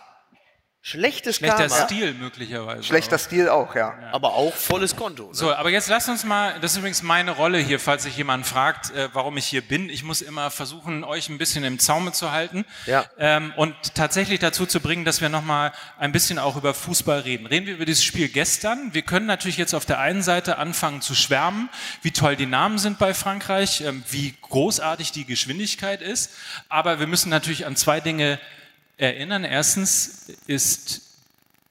Speaker 3: Schlechtes
Speaker 2: Schlechter
Speaker 3: Karma.
Speaker 2: Stil möglicherweise.
Speaker 1: Schlechter
Speaker 2: auch.
Speaker 1: Stil auch, ja.
Speaker 3: Aber auch volles Konto. Ne?
Speaker 2: So, aber jetzt lasst uns mal, das ist übrigens meine Rolle hier, falls sich jemand fragt, äh, warum ich hier bin. Ich muss immer versuchen, euch ein bisschen im Zaume zu halten
Speaker 3: Ja.
Speaker 2: ähm, und tatsächlich dazu zu bringen, dass wir nochmal ein bisschen auch über Fußball reden. Reden wir über dieses Spiel gestern. Wir können natürlich jetzt auf der einen Seite anfangen zu schwärmen, wie toll die Namen sind bei Frankreich, ähm, wie großartig die Geschwindigkeit ist, aber wir müssen natürlich an zwei Dinge erinnern. Erstens ist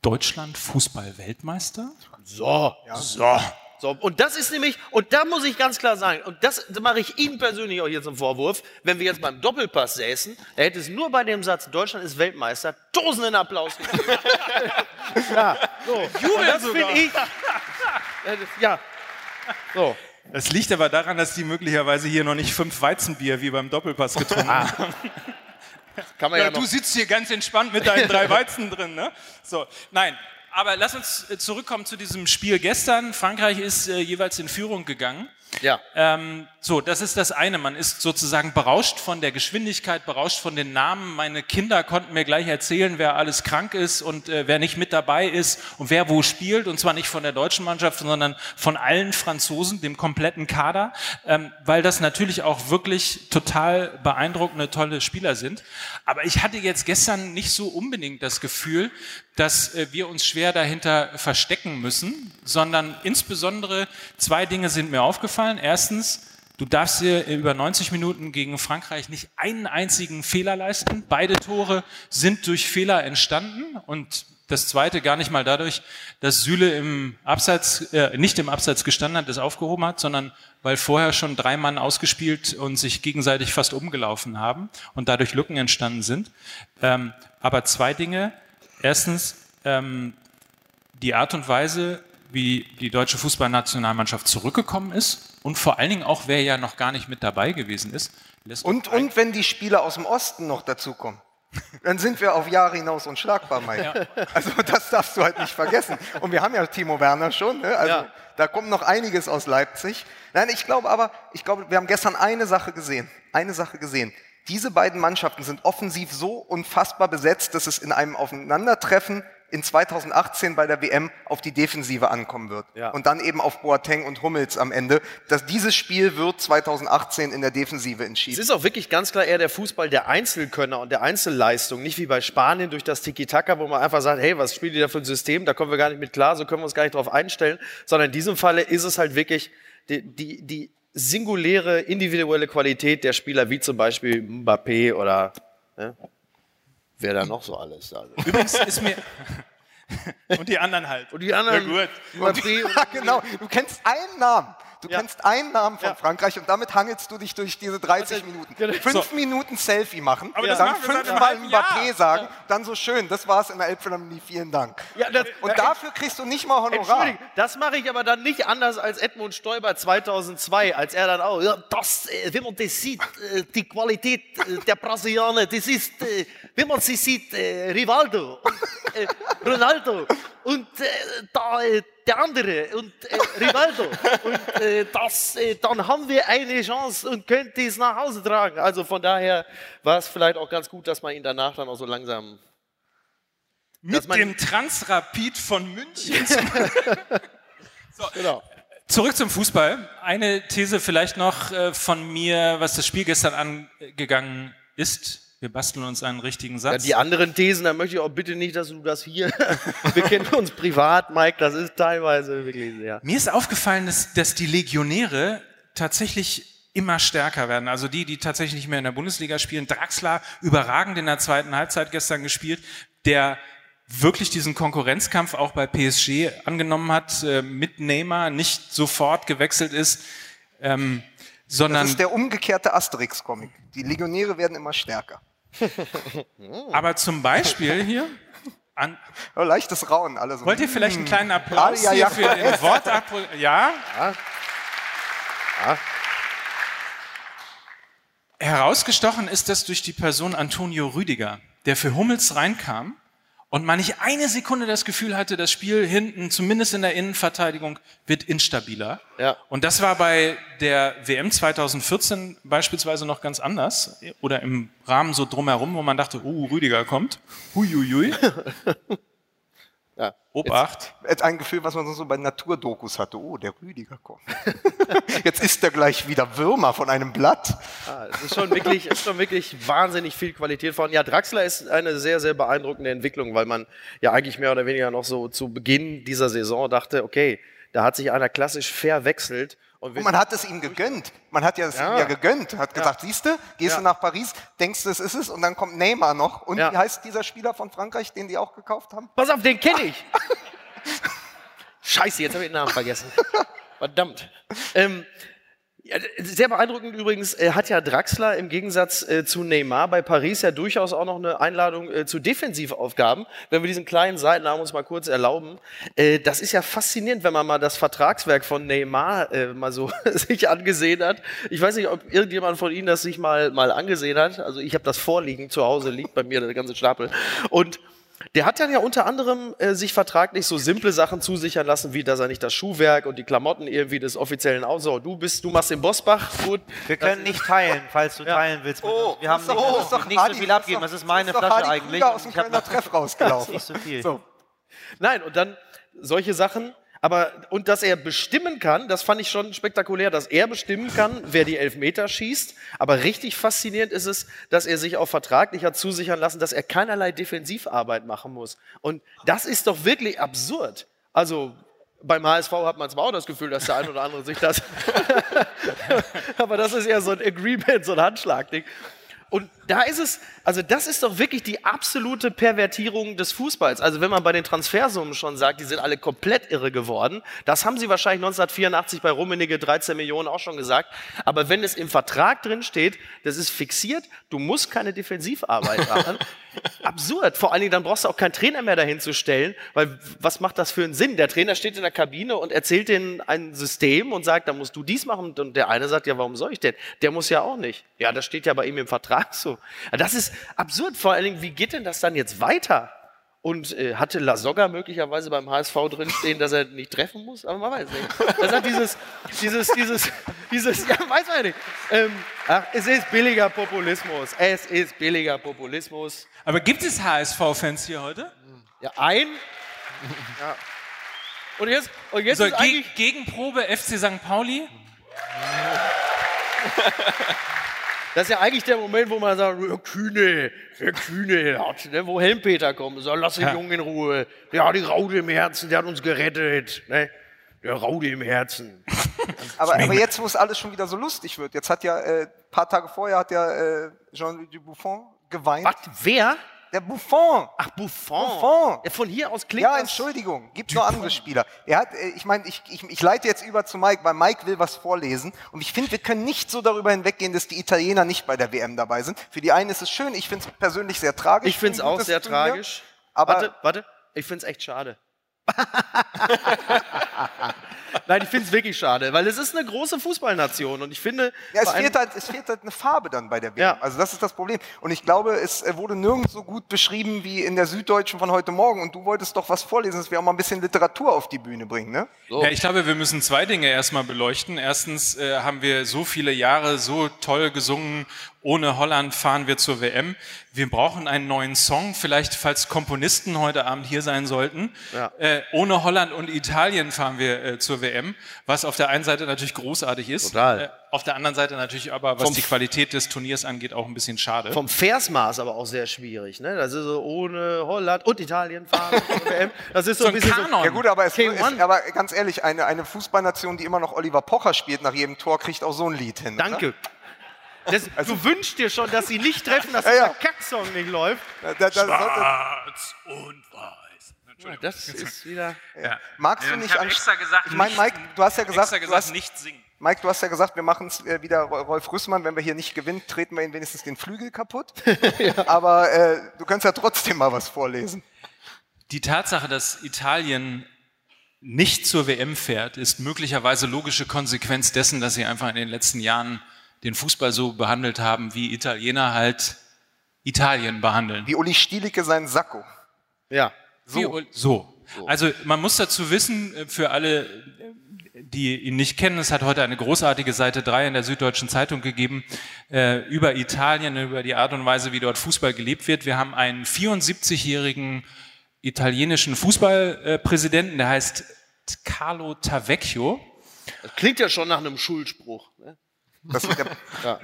Speaker 2: Deutschland Fußball-Weltmeister.
Speaker 3: So.
Speaker 2: So.
Speaker 3: So, und das ist nämlich, und da muss ich ganz klar sagen, und das mache ich Ihnen persönlich auch jetzt einen Vorwurf, wenn wir jetzt beim Doppelpass säßen, da hätte es nur bei dem Satz, Deutschland ist Weltmeister, tosenden Applaus gegeben. ja, so. Und das finde ich, äh, ja, so.
Speaker 2: Das liegt aber daran, dass die möglicherweise hier noch nicht fünf Weizenbier wie beim Doppelpass getrunken haben.
Speaker 3: Kann man
Speaker 2: Ja,
Speaker 3: ja,
Speaker 2: du sitzt hier ganz entspannt mit deinen drei Weizen drin, ne? So, nein. Aber lass uns äh, zurückkommen zu diesem Spiel gestern. Frankreich ist äh, jeweils in Führung gegangen.
Speaker 3: Ja.
Speaker 2: Ähm, so, das ist das eine. Man ist sozusagen berauscht von der Geschwindigkeit, berauscht von den Namen. Meine Kinder konnten mir gleich erzählen, wer alles krank ist und äh, wer nicht mit dabei ist und wer wo spielt. Und zwar nicht von der deutschen Mannschaft, sondern von allen Franzosen, dem kompletten Kader, ähm, weil das natürlich auch wirklich total beeindruckende, tolle Spieler sind. Aber ich hatte jetzt gestern nicht so unbedingt das Gefühl, dass äh, wir uns schwer dahinter verstecken müssen, sondern insbesondere zwei Dinge sind mir aufgefallen. Erstens, du darfst dir über 90 Minuten gegen Frankreich nicht einen einzigen Fehler leisten. Beide Tore sind durch Fehler entstanden und das zweite gar nicht mal dadurch, dass Süle im Abseits, äh, nicht im Abseits gestanden hat, das aufgehoben hat, sondern weil vorher schon drei Mann ausgespielt und sich gegenseitig fast umgelaufen haben und dadurch Lücken entstanden sind. Ähm, aber zwei Dinge. Erstens, ähm, die Art und Weise, wie die deutsche Fußballnationalmannschaft zurückgekommen ist und vor allen Dingen auch, wer ja noch gar nicht mit dabei gewesen ist. lässt
Speaker 1: Und, und wenn die Spieler aus dem Osten noch dazukommen, dann sind wir auf Jahre hinaus unschlagbar, Mike. Also das darfst du halt nicht vergessen. Und wir haben ja Timo Werner schon, ne? also
Speaker 3: Ja.
Speaker 1: da kommt noch einiges aus Leipzig. Nein, ich glaube aber, ich glaube, wir haben gestern eine Sache gesehen, eine Sache gesehen. Diese beiden Mannschaften sind offensiv so unfassbar besetzt, dass es in einem Aufeinandertreffen in 2018 bei der WM auf die Defensive ankommen wird.
Speaker 3: Ja.
Speaker 1: Und dann eben auf Boateng und Hummels am Ende. Dass dieses Spiel wird 2018 in der Defensive
Speaker 3: Es
Speaker 1: entschieden.
Speaker 3: ist auch wirklich ganz klar eher der Fußball der Einzelkönner und der Einzelleistung. Nicht wie bei Spanien durch das Tiki-Taka, wo man einfach sagt, hey, was spielt ihr da für ein System? Da kommen wir gar nicht mit klar, so können wir uns gar nicht drauf einstellen. Sondern in diesem Falle ist es halt wirklich die, die, die singuläre, individuelle Qualität der Spieler, wie zum Beispiel Mbappé oder ne? wer da noch so alles. Also.
Speaker 2: Übrigens ist mir. Und die anderen halt.
Speaker 3: Und die anderen.
Speaker 2: Ja, gut.
Speaker 3: Mbappé und
Speaker 1: Ja, genau. Du kennst einen Namen. Du
Speaker 3: Ja.
Speaker 1: kennst einen Namen von
Speaker 3: Ja.
Speaker 1: Frankreich und damit hangelst du dich durch diese 30
Speaker 3: Also,
Speaker 1: Minuten.
Speaker 3: genau.
Speaker 1: Fünf Minuten Selfie machen,
Speaker 2: Aber das
Speaker 1: dann fünfmal Mbappé sagen, dann so schön, das war's in der Elbphilharmonie, vielen Dank.
Speaker 3: Ja, das,
Speaker 1: Und dafür kriegst du nicht mal Honorar.
Speaker 3: Entschuldigung, das mache ich aber dann nicht anders als Edmund Stoiber 2002, als er dann auch, ja, das, äh, wenn man das sieht, äh, die Qualität äh, der Brasilianer, das ist, wenn man sie sieht, Rivaldo Ronaldo und äh, da äh, der andere und äh, Rivaldo und äh, das, äh, dann haben wir eine Chance und können es nach Hause tragen. Also von daher war es vielleicht auch ganz gut, dass man ihn danach dann auch so langsam
Speaker 2: Mit dem Transrapid von München. zum-
Speaker 3: genau.
Speaker 2: Zurück zum Fußball. Eine These vielleicht noch äh, von mir, was das Spiel gestern angegangen ist. Wir basteln uns einen richtigen
Speaker 3: Ja,
Speaker 2: Satz.
Speaker 3: die anderen Thesen, da möchte ich auch bitte nicht, dass du das hier. Wir kennen uns privat, Mike, das ist teilweise wirklich sehr.
Speaker 2: Mir ist aufgefallen, dass, dass die Legionäre tatsächlich immer stärker werden. Also die, die tatsächlich nicht mehr in der Bundesliga spielen. Draxler überragend in der zweiten Halbzeit gestern gespielt, der wirklich diesen Konkurrenzkampf auch bei PSG angenommen hat, äh, mit Neymar nicht sofort gewechselt ist, ähm,
Speaker 1: Das
Speaker 2: sondern
Speaker 1: ist der umgekehrte Asterix-Comic. Die Legionäre werden immer stärker.
Speaker 2: Aber zum Beispiel hier an,
Speaker 1: Oh, leichtes Rauen, alle so.
Speaker 2: Wollt ihr vielleicht einen kleinen Applaus
Speaker 1: Ja, ja,
Speaker 2: hier
Speaker 1: ja.
Speaker 2: für den Wortabbruch? Ja? Herausgestochen ist das durch die Person Antonio Rüdiger, der für Hummels reinkam und man nicht eine Sekunde das Gefühl hatte, das Spiel hinten, zumindest in der Innenverteidigung, wird instabiler.
Speaker 3: Ja.
Speaker 2: Und das war bei der WM 2014 beispielsweise noch ganz anders oder im Rahmen so drumherum, wo man dachte, oh, Rüdiger kommt. Huiuiui.
Speaker 3: Ja.
Speaker 2: Obacht.
Speaker 1: Jetzt ein Gefühl, was man so bei Naturdokus hatte. Oh, der Rüdiger kommt. Jetzt ist er gleich wieder Würmer von einem Blatt.
Speaker 3: Ah, es ist schon wirklich, ist schon wirklich wahnsinnig viel Qualität vorhanden. Ja, Draxler ist eine sehr, sehr beeindruckende Entwicklung, weil man ja eigentlich mehr oder weniger noch so zu Beginn dieser Saison dachte, okay, da hat sich einer klassisch verwechselt. Und,
Speaker 1: Und man hat es ihm gegönnt. Man hat ja es
Speaker 3: Ja.
Speaker 1: ihm ja gegönnt. Hat gesagt, siehst du, gehst
Speaker 3: Ja.
Speaker 1: du nach Paris, denkst du, es ist es, und dann kommt Neymar noch. Und
Speaker 3: Ja.
Speaker 1: wie heißt dieser Spieler von Frankreich, den die auch gekauft haben?
Speaker 3: Pass auf, den kenne ich. Scheiße, jetzt habe ich den Namen vergessen. Verdammt. Ähm, ja, sehr beeindruckend übrigens äh, hat ja Draxler im Gegensatz äh, zu Neymar bei Paris ja durchaus auch noch eine Einladung äh, zu Defensivaufgaben. Wenn wir diesen kleinen Seitenarm uns mal kurz erlauben. Äh, das ist ja faszinierend, wenn man mal das Vertragswerk von Neymar äh, mal so sich angesehen hat. Ich weiß nicht, ob irgendjemand von Ihnen das sich mal, mal angesehen hat. Also ich habe das vorliegen, zu Hause liegt bei mir der ganze Stapel. Und der hat dann ja unter anderem äh, sich vertraglich so simple Sachen zusichern lassen, wie dass er nicht das Schuhwerk und die Klamotten irgendwie des offiziellen Aussau. Du bist, du machst den Bossbach, gut.
Speaker 9: Wir können nicht teilen, falls du
Speaker 3: Ja.
Speaker 9: teilen willst.
Speaker 1: Oh,
Speaker 9: wir haben nicht,
Speaker 1: doch-
Speaker 9: nicht,
Speaker 1: das
Speaker 9: nicht so
Speaker 1: Hardy,
Speaker 9: viel abgeben. Das ist meine
Speaker 1: das
Speaker 9: Flasche
Speaker 1: Hardy
Speaker 9: eigentlich.
Speaker 1: Krüger aus dem Kölner Treff rausgelaufen.
Speaker 9: Nicht so viel.
Speaker 1: So.
Speaker 3: Nein, und dann solche Sachen. Aber, und dass er bestimmen kann, das fand ich schon spektakulär, dass er bestimmen kann, wer die Elfmeter schießt. Aber richtig faszinierend ist es, dass er sich auch vertraglich hat zusichern lassen, dass er keinerlei Defensivarbeit machen muss. Und das ist doch wirklich absurd. Also, beim HSV hat man zwar auch das Gefühl, dass der ein oder andere sich das. aber das ist eher so ein Agreement, so ein Handschlagding. Und da ist es, also das ist doch wirklich die absolute Pervertierung des Fußballs. Also wenn man bei den Transfersummen schon sagt, die sind alle komplett irre geworden, das haben sie wahrscheinlich 1984 bei Rummenigge 13 Millionen auch schon gesagt. Aber wenn es im Vertrag drin steht, das ist fixiert, du musst keine Defensivarbeit machen. Absurd. Vor allen Dingen, dann brauchst du auch keinen Trainer mehr dahin zu stellen, weil was macht das für einen Sinn? Der Trainer steht in der Kabine und erzählt denen ein System und sagt, da musst du dies machen. Und der eine sagt, ja, warum soll ich denn? Der muss ja auch nicht. Ja, das steht ja bei ihm im Vertrag so. Das ist absurd. Vor allen Dingen, wie geht denn das dann jetzt weiter? Und äh, hatte Lasogga möglicherweise beim HSV drinstehen, dass er nicht treffen muss? Aber man weiß nicht. Das hat dieses, dieses, dieses, dieses, ja, weiß man nicht. Ähm, ach, es ist billiger Populismus. Es ist billiger Populismus.
Speaker 2: Aber gibt es HSV-Fans hier heute?
Speaker 3: Ja, ein. Ja. Und jetzt, und jetzt
Speaker 2: So,
Speaker 3: ist
Speaker 2: Ge
Speaker 3: eigentlich.
Speaker 2: Gegenprobe FC St. Pauli.
Speaker 3: Das ist ja eigentlich der Moment, wo man sagt, "Ja, Kühne, der Kühne hat, ne, wo Helmpeter kommt, sagt, lass den
Speaker 2: Ja.
Speaker 3: Jungen in Ruhe. Der hat die Raude im Herzen, der hat uns gerettet. Ne? Der Raude im Herzen.
Speaker 1: Aber, aber jetzt, wo es alles schon wieder so lustig wird, jetzt hat ja, äh, paar Tage vorher hat ja äh, Jean-Louis Buffon geweint.
Speaker 3: Was? Wer?
Speaker 1: Der Buffon.
Speaker 3: Ach, Buffon.
Speaker 1: Buffon.
Speaker 3: Ja, von hier aus klingt
Speaker 1: Ja. Entschuldigung, gibt noch andere Spieler. Er hat, äh, ich meine, ich, ich, ich leite jetzt über zu Mike, weil Mike will was vorlesen. Und ich finde, wir können nicht so darüber hinweggehen, dass die Italiener nicht bei der WM dabei sind. Für die einen ist es schön, ich finde es persönlich sehr tragisch.
Speaker 3: Ich finde es auch sehr
Speaker 1: Turnier.
Speaker 3: tragisch.
Speaker 1: Aber
Speaker 3: warte, warte. Ich finde es echt schade. Nein, ich finde es wirklich schade, weil es ist eine große Fußballnation und ich finde.
Speaker 1: Ja, es fehlt, halt, es fehlt halt eine Farbe dann bei der WM.
Speaker 3: Ja.
Speaker 1: Also das ist das Problem. Und ich glaube, es äh, wurde nirgends so gut beschrieben wie in der Süddeutschen von heute Morgen. Und du wolltest doch was vorlesen, dass wir auch mal ein bisschen Literatur auf die Bühne bringen, ne?
Speaker 2: Ja, ich glaube, wir müssen zwei Dinge erstmal beleuchten. Erstens äh, haben wir so viele Jahre so toll gesungen, ohne Holland fahren wir zur WM. Wir brauchen einen neuen Song, vielleicht falls Komponisten heute Abend hier sein sollten.
Speaker 3: Ja.
Speaker 2: Äh, ohne Holland und Italien fahren wir äh, zur WM, was auf der einen Seite natürlich großartig ist.
Speaker 3: Total.
Speaker 2: Äh, auf der anderen Seite natürlich aber, was
Speaker 3: Vom-
Speaker 2: die Qualität des Turniers angeht, auch ein bisschen schade.
Speaker 3: Vom Versmaß aber auch sehr schwierig. Ne? Das ist so ohne Holland und Italien fahren. WM. Das ist so,
Speaker 2: So
Speaker 3: ein
Speaker 2: ein
Speaker 3: bisschen
Speaker 2: Kanon.
Speaker 1: Ja gut, aber, es,
Speaker 3: K1.
Speaker 1: es, aber ganz ehrlich, eine, eine Fußballnation, die immer noch Oliver Pocher spielt nach jedem Tor, kriegt auch so ein Lied hin.
Speaker 3: so. Danke. Das, du wünschst dir schon, dass sie nicht treffen, dass
Speaker 1: Ja, ja.
Speaker 3: dieser Kacksong nicht läuft.
Speaker 1: Oder? Da, da, sollte,
Speaker 2: Schwarz und weiß.
Speaker 3: Das ist wieder.
Speaker 2: Ja.
Speaker 1: magst du
Speaker 2: Ja, ich
Speaker 1: nicht
Speaker 2: hab
Speaker 1: an-
Speaker 2: extra gesagt,
Speaker 1: Ich meine,
Speaker 2: nicht-
Speaker 1: Mike, du hast ja gesagt,
Speaker 2: extra
Speaker 1: du
Speaker 2: gesagt
Speaker 1: hast,
Speaker 2: nicht singen.
Speaker 1: Mike, du hast ja gesagt, wir machen es äh, wieder Ro- Rolf Rüssmann, wenn wir hier nicht gewinnen, treten wir ihn wenigstens den Flügel kaputt. Aber äh, du kannst ja trotzdem mal was vorlesen.
Speaker 2: Die Tatsache, dass Italien nicht zur WM fährt, ist möglicherweise logische Konsequenz dessen, dass sie einfach in den letzten Jahren den Fußball so behandelt haben, wie Italiener halt Italien behandeln.
Speaker 1: Wie Uli Stielicke seinen Sakko.
Speaker 3: Ja.
Speaker 2: So. so. Also man muss dazu wissen, äh, für alle, äh, die ihn nicht kennen, es hat heute eine großartige Seite 3 in der Süddeutschen Zeitung gegeben äh, über Italien, über die Art und Weise, wie dort Fußball gelebt wird. Wir haben einen 74-jährigen italienischen Fußballpräsidenten, der heißt Carlo Tavecchio.
Speaker 3: Das klingt ja schon nach einem Schuldspruch. Ne?
Speaker 1: Das ist der,
Speaker 3: Ja.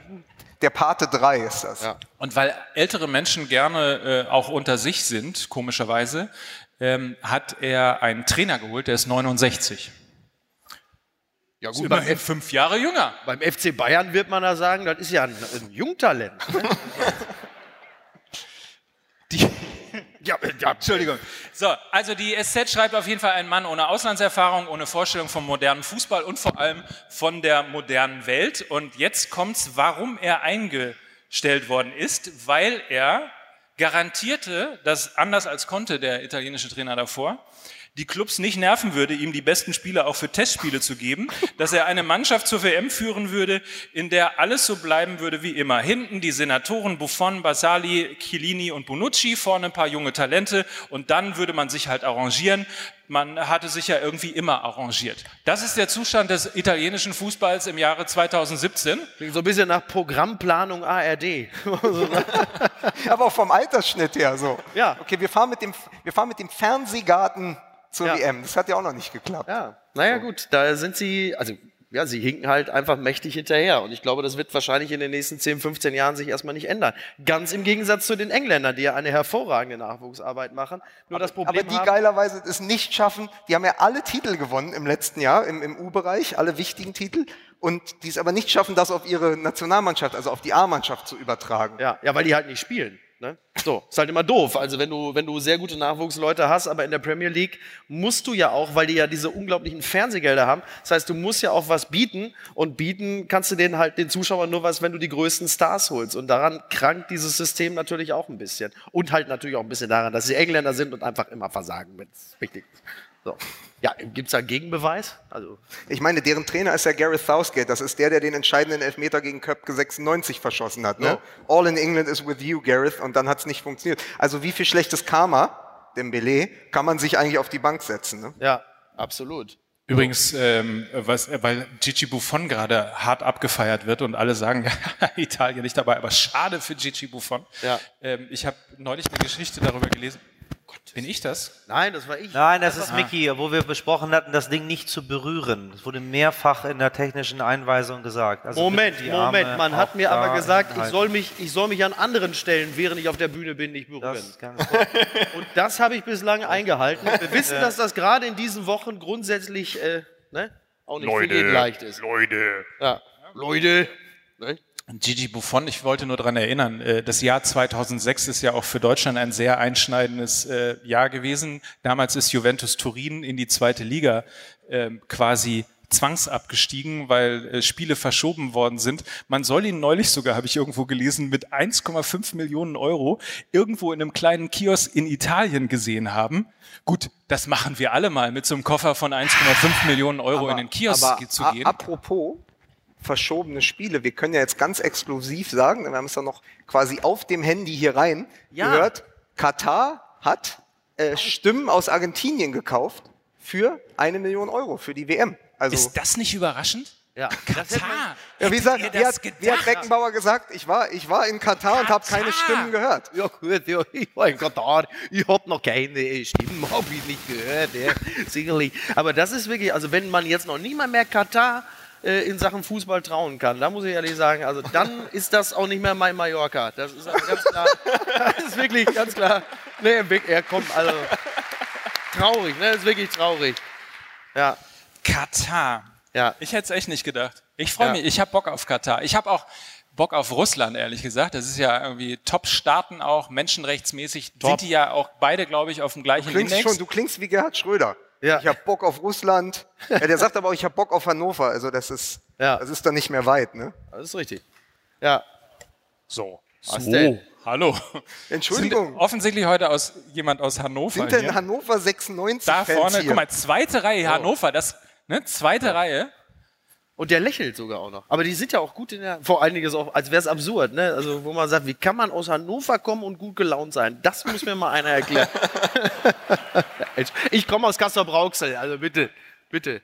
Speaker 1: der Pate 3 ist das.
Speaker 3: Ja.
Speaker 2: Und weil ältere Menschen gerne äh, auch unter sich sind, komischerweise, ähm, hat er einen Trainer geholt, der ist 69.
Speaker 3: Ja,
Speaker 2: Ist
Speaker 3: gut, beim,
Speaker 2: immerhin fünf Jahre jünger.
Speaker 3: beim FC Bayern wird man da sagen, das ist ja ein, ein Jungtalent. Ne? Ja, ja, Entschuldigung.
Speaker 2: So, also die SZ schreibt auf jeden Fall ein Mann ohne Auslandserfahrung, ohne Vorstellung vom modernen Fußball und vor allem von der modernen Welt. Und jetzt kommt's, warum er eingestellt worden ist, weil er garantierte, dass anders als konnte der italienische Trainer davor, die Clubs nicht nerven würde, ihm die besten Spieler auch für Testspiele zu geben, dass er eine Mannschaft zur WM führen würde, in der alles so bleiben würde wie immer. Hinten die Senatoren Buffon, Basali, Chiellini und Bonucci, vorne ein paar junge Talente und dann würde man sich halt arrangieren. Man hatte sich ja irgendwie immer arrangiert. Das ist der Zustand des italienischen Fußballs im Jahre 2017.
Speaker 3: Klingt so ein bisschen nach Programmplanung ARD.
Speaker 1: Aber auch vom Altersschnitt her so.
Speaker 3: Ja.
Speaker 1: Okay, wir fahren mit dem, wir fahren mit dem Fernsehgarten zur
Speaker 3: Ja.
Speaker 1: WM. Das hat ja auch noch nicht geklappt.
Speaker 3: Ja, naja, gut, da sind sie, also ja, sie hinken halt einfach mächtig hinterher. Und ich glaube, das wird wahrscheinlich in den nächsten 10, 15 Jahren sich erstmal nicht ändern. Ganz im Gegensatz zu den Engländern, die ja eine hervorragende Nachwuchsarbeit machen. Nur das
Speaker 1: Aber
Speaker 3: Problem
Speaker 1: die
Speaker 3: haben,
Speaker 1: geilerweise es nicht schaffen, die haben ja alle Titel gewonnen im letzten Jahr im, im U-Bereich, alle wichtigen Titel, und die es aber nicht schaffen, das auf ihre Nationalmannschaft, also auf die A-Mannschaft zu übertragen.
Speaker 3: ja, ja, weil die halt nicht spielen. Ne? So, ist halt immer doof. Also wenn du, wenn du sehr gute Nachwuchsleute hast, aber in der Premier League musst du ja auch, weil die ja diese unglaublichen Fernsehgelder haben, das heißt, du musst ja auch was bieten und bieten kannst du denen halt den Zuschauern nur was, wenn du die größten Stars holst. Und daran krankt dieses System natürlich auch ein bisschen. Und halt natürlich auch ein bisschen daran, dass sie Engländer sind und einfach immer versagen, wenn es wichtig ist. So. Ja, gibt's da Gegenbeweis? Also,
Speaker 1: Ich meine, deren Trainer ist ja Gareth Southgate. Das ist der, der den entscheidenden Elfmeter gegen Köpke 96 verschossen hat. Ne? All in England is with you, Gareth. Und dann hat es nicht funktioniert. Also wie viel schlechtes Karma, Dembele, kann man sich eigentlich auf die Bank setzen? Ne?
Speaker 3: ja, absolut.
Speaker 2: Übrigens, ähm, was, weil Gigi Buffon gerade hart abgefeiert wird und alle sagen, Italien nicht dabei, aber schade für Gigi Buffon.
Speaker 3: Ja.
Speaker 2: Ähm, ich habe neulich eine Geschichte darüber gelesen. Bin ich das?
Speaker 3: Nein, das war ich.
Speaker 5: Nein, das ist Mickey, wo wir besprochen hatten, das Ding nicht zu berühren. Das wurde mehrfach in der technischen Einweisung gesagt. Also
Speaker 3: Moment, Moment.
Speaker 5: Arme
Speaker 3: Man hat mir aber gesagt, ich soll, mich, ich soll mich an anderen Stellen, während ich auf der Bühne bin, nicht berühren.
Speaker 5: Das ist ganz gut.
Speaker 3: Und das habe ich bislang eingehalten. Wir wissen, dass das gerade in diesen Wochen grundsätzlich äh, ne, auch nicht für jeden leicht ist.
Speaker 6: Leute.
Speaker 3: Ja. Leute. Ne?
Speaker 2: Gigi Buffon, ich wollte nur daran erinnern, äh, das Jahr 2006 ist ja auch für Deutschland ein sehr einschneidendes äh, Jahr gewesen. Damals ist Juventus Turin in die zweite Liga ähm, quasi zwangsabgestiegen, weil äh, Spiele verschoben worden sind. Man soll ihn neulich sogar, habe ich irgendwo gelesen, mit 1,5 Millionen Euro irgendwo in einem kleinen Kiosk in Italien gesehen haben. Gut, das machen wir alle mal, mit so einem Koffer von 1,5 Millionen Euro in den Kiosk
Speaker 1: aber
Speaker 2: zu gehen.
Speaker 1: Apropos verschobene Spiele, wir können ja jetzt ganz exklusiv sagen, wir haben es ja noch quasi auf dem Handy hier rein
Speaker 3: Ja.
Speaker 1: gehört, Katar hat äh, Stimmen aus Argentinien gekauft für eine Million Euro für die WM. Also
Speaker 2: Ist das nicht überraschend?
Speaker 3: Ja,
Speaker 2: Katar.
Speaker 1: ja, wie, sagt, wie, hat, wie hat? Beckenbauer gesagt, ich war, ich war in Katar und habe keine
Speaker 2: Katar.
Speaker 1: Stimmen gehört.
Speaker 3: ja gut, ja, ich war in Katar, ich habe noch keine Stimmen, habe ich nicht gehört, ja, sicherlich. Aber das ist wirklich, also wenn man jetzt noch nicht mal mehr Katar äh, in Sachen Fußball trauen kann, da muss ich ehrlich sagen, also dann ist das auch nicht mehr mein Mallorca. Das ist also ganz klar, das ist wirklich ganz klar, nee, er kommt, also traurig, ne, das ist wirklich traurig. Ja,
Speaker 2: Katar.
Speaker 3: ja.
Speaker 2: Ich hätte es echt nicht gedacht. Ich freue
Speaker 3: Ja.
Speaker 2: mich, ich habe Bock auf Katar. Ich habe auch Bock auf Russland, ehrlich gesagt. Das ist ja irgendwie Top-Staaten auch, menschenrechtsmäßig. Sind die ja auch beide, glaube ich, auf dem gleichen
Speaker 1: Klingst
Speaker 2: Index.
Speaker 1: schon, du klingst wie Gerhard Schröder.
Speaker 3: Ja.
Speaker 1: Ich habe Bock auf Russland. Ja, der sagt aber auch, ich habe Bock auf Hannover. Also das ist,
Speaker 3: Ja.
Speaker 1: das ist dann nicht mehr weit. Ne?
Speaker 3: Das ist richtig. Ja,
Speaker 2: So.
Speaker 3: Was
Speaker 2: so.
Speaker 3: denn?
Speaker 2: Hallo.
Speaker 1: Entschuldigung.
Speaker 2: Sind offensichtlich heute aus, jemand aus Hannover
Speaker 1: Sind denn
Speaker 2: hier.
Speaker 1: Hannover 96
Speaker 2: Da
Speaker 1: Fans
Speaker 2: vorne,
Speaker 1: hier?
Speaker 2: guck mal, zweite Reihe Hannover, das, ne, zweite Reihe.
Speaker 3: Und der lächelt sogar auch noch. Aber die sind ja auch gut in der. Vor allen Dingen ist auch, als wäre es absurd, ne? Also, wo man sagt, wie kann man aus Hannover kommen und gut gelaunt sein? Das muss mir mal einer erklären. ich komme aus Kassel Brauxel, also bitte, bitte.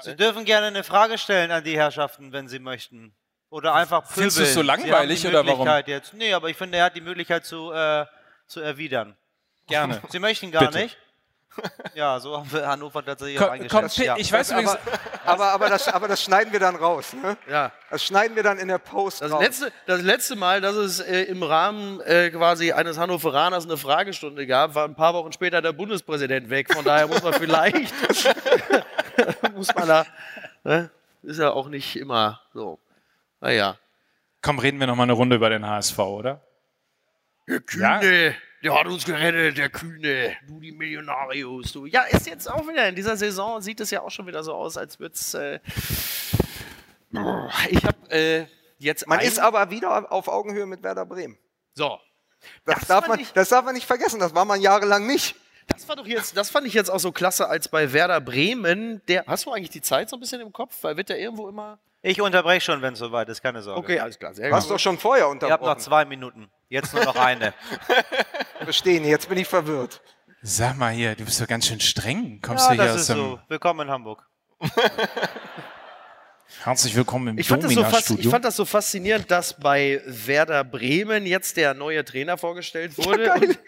Speaker 5: Sie dürfen gerne eine Frage stellen an die Herrschaften, wenn Sie möchten. Oder einfach pöbeln.
Speaker 2: Findest du es so langweilig oder warum?
Speaker 5: Jetzt. Nee, aber ich finde, er hat die Möglichkeit zu, äh, zu erwidern.
Speaker 2: Gerne.
Speaker 5: Sie möchten gar
Speaker 2: Bitte.
Speaker 5: nicht? Ja, so haben wir Hannover tatsächlich auch
Speaker 2: Komm, komm,
Speaker 5: eingeschätzt. ja.
Speaker 2: ich weiß übrigens,
Speaker 1: aber, aber, aber, das, aber das schneiden wir dann raus. Ne?
Speaker 3: Ja.
Speaker 1: Das schneiden wir dann in der Post
Speaker 3: Das
Speaker 1: raus.
Speaker 3: letzte, das letzte Mal, dass es äh, im Rahmen äh, quasi eines Hannoveraners eine Fragestunde gab, war ein paar Wochen später der Bundespräsident weg. Von daher muss man vielleicht, muss man da, ne? ist ja auch nicht immer so. Naja.
Speaker 2: komm, reden wir noch mal eine Runde über den HSV, oder?
Speaker 3: Der Kühne, der hat uns gerettet, der Kühne. Du, die Millionarios, du. Ja, ist jetzt auch wieder, in dieser Saison sieht es ja auch schon wieder so aus, als würde es, äh, ich habe äh, jetzt
Speaker 1: Man ist aber wieder auf Augenhöhe mit Werder Bremen.
Speaker 3: so.
Speaker 1: Das,
Speaker 3: Das
Speaker 1: darf, man,
Speaker 3: ich-
Speaker 1: das darf man nicht vergessen. Das war man jahrelang nicht.
Speaker 3: Das war doch jetzt, das fand ich jetzt auch so klasse, als bei Werder Bremen. Der, hast du eigentlich die Zeit so ein bisschen im Kopf? Weil wird der irgendwo immer.
Speaker 5: Ich unterbreche schon, wenn es soweit ist, keine Sorge.
Speaker 3: Okay, alles klar, sehr
Speaker 1: Du hast doch schon vorher
Speaker 5: Ihr habt noch
Speaker 1: unterbrochen.
Speaker 5: zwei Minuten. Jetzt nur noch eine.
Speaker 1: Verstehen, jetzt bin ich verwirrt.
Speaker 2: Sag mal hier, du bist doch ganz schön streng. Kommst
Speaker 5: Ja,
Speaker 2: du hier
Speaker 5: das
Speaker 2: aus
Speaker 5: ist
Speaker 2: dem...
Speaker 5: so. Willkommen in Hamburg.
Speaker 2: Herzlich willkommen im
Speaker 3: Ich fand, das so ich fand das so faszinierend, dass bei Werder Bremen jetzt der neue Trainer vorgestellt wurde und,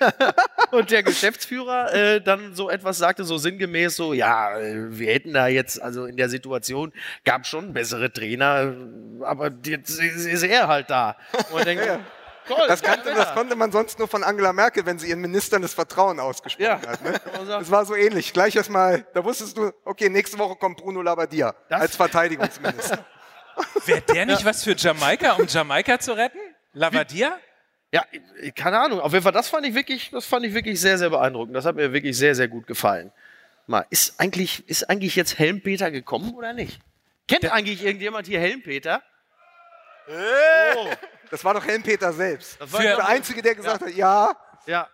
Speaker 3: und der Geschäftsführer äh, dann so etwas sagte, so sinngemäß so, ja, äh, wir hätten da jetzt, also in der Situation gab schon bessere Trainer, äh, aber jetzt ist ist er halt da. Und ich denke, toll,
Speaker 1: Das, kannte,
Speaker 3: ja,
Speaker 1: das konnte man sonst nur von Angela Merkel, wenn sie ihren Ministern das Vertrauen ausgesprochen
Speaker 3: Ja.
Speaker 1: hat. Ne?
Speaker 3: Sagen.
Speaker 1: Das war so ähnlich. Gleich erstmal, da wusstest du, okay, nächste Woche kommt Bruno Labbadia
Speaker 3: Das-
Speaker 1: als Verteidigungsminister.
Speaker 2: Wäre der nicht was für Jamaika, um Jamaika zu retten? Lavadia?
Speaker 3: Ja, keine Ahnung. Auf jeden Fall, das fand ich wirklich, das fand ich wirklich sehr, sehr beeindruckend. Das hat mir wirklich sehr, sehr gut gefallen. Mal, ist eigentlich, ist eigentlich jetzt Helmpeter gekommen oder nicht? Kennt eigentlich irgendjemand hier Helmpeter? Oh,
Speaker 1: Das war doch Helmpeter selbst.
Speaker 3: das war
Speaker 1: Der Einzige, der gesagt hat, ja,
Speaker 3: ja.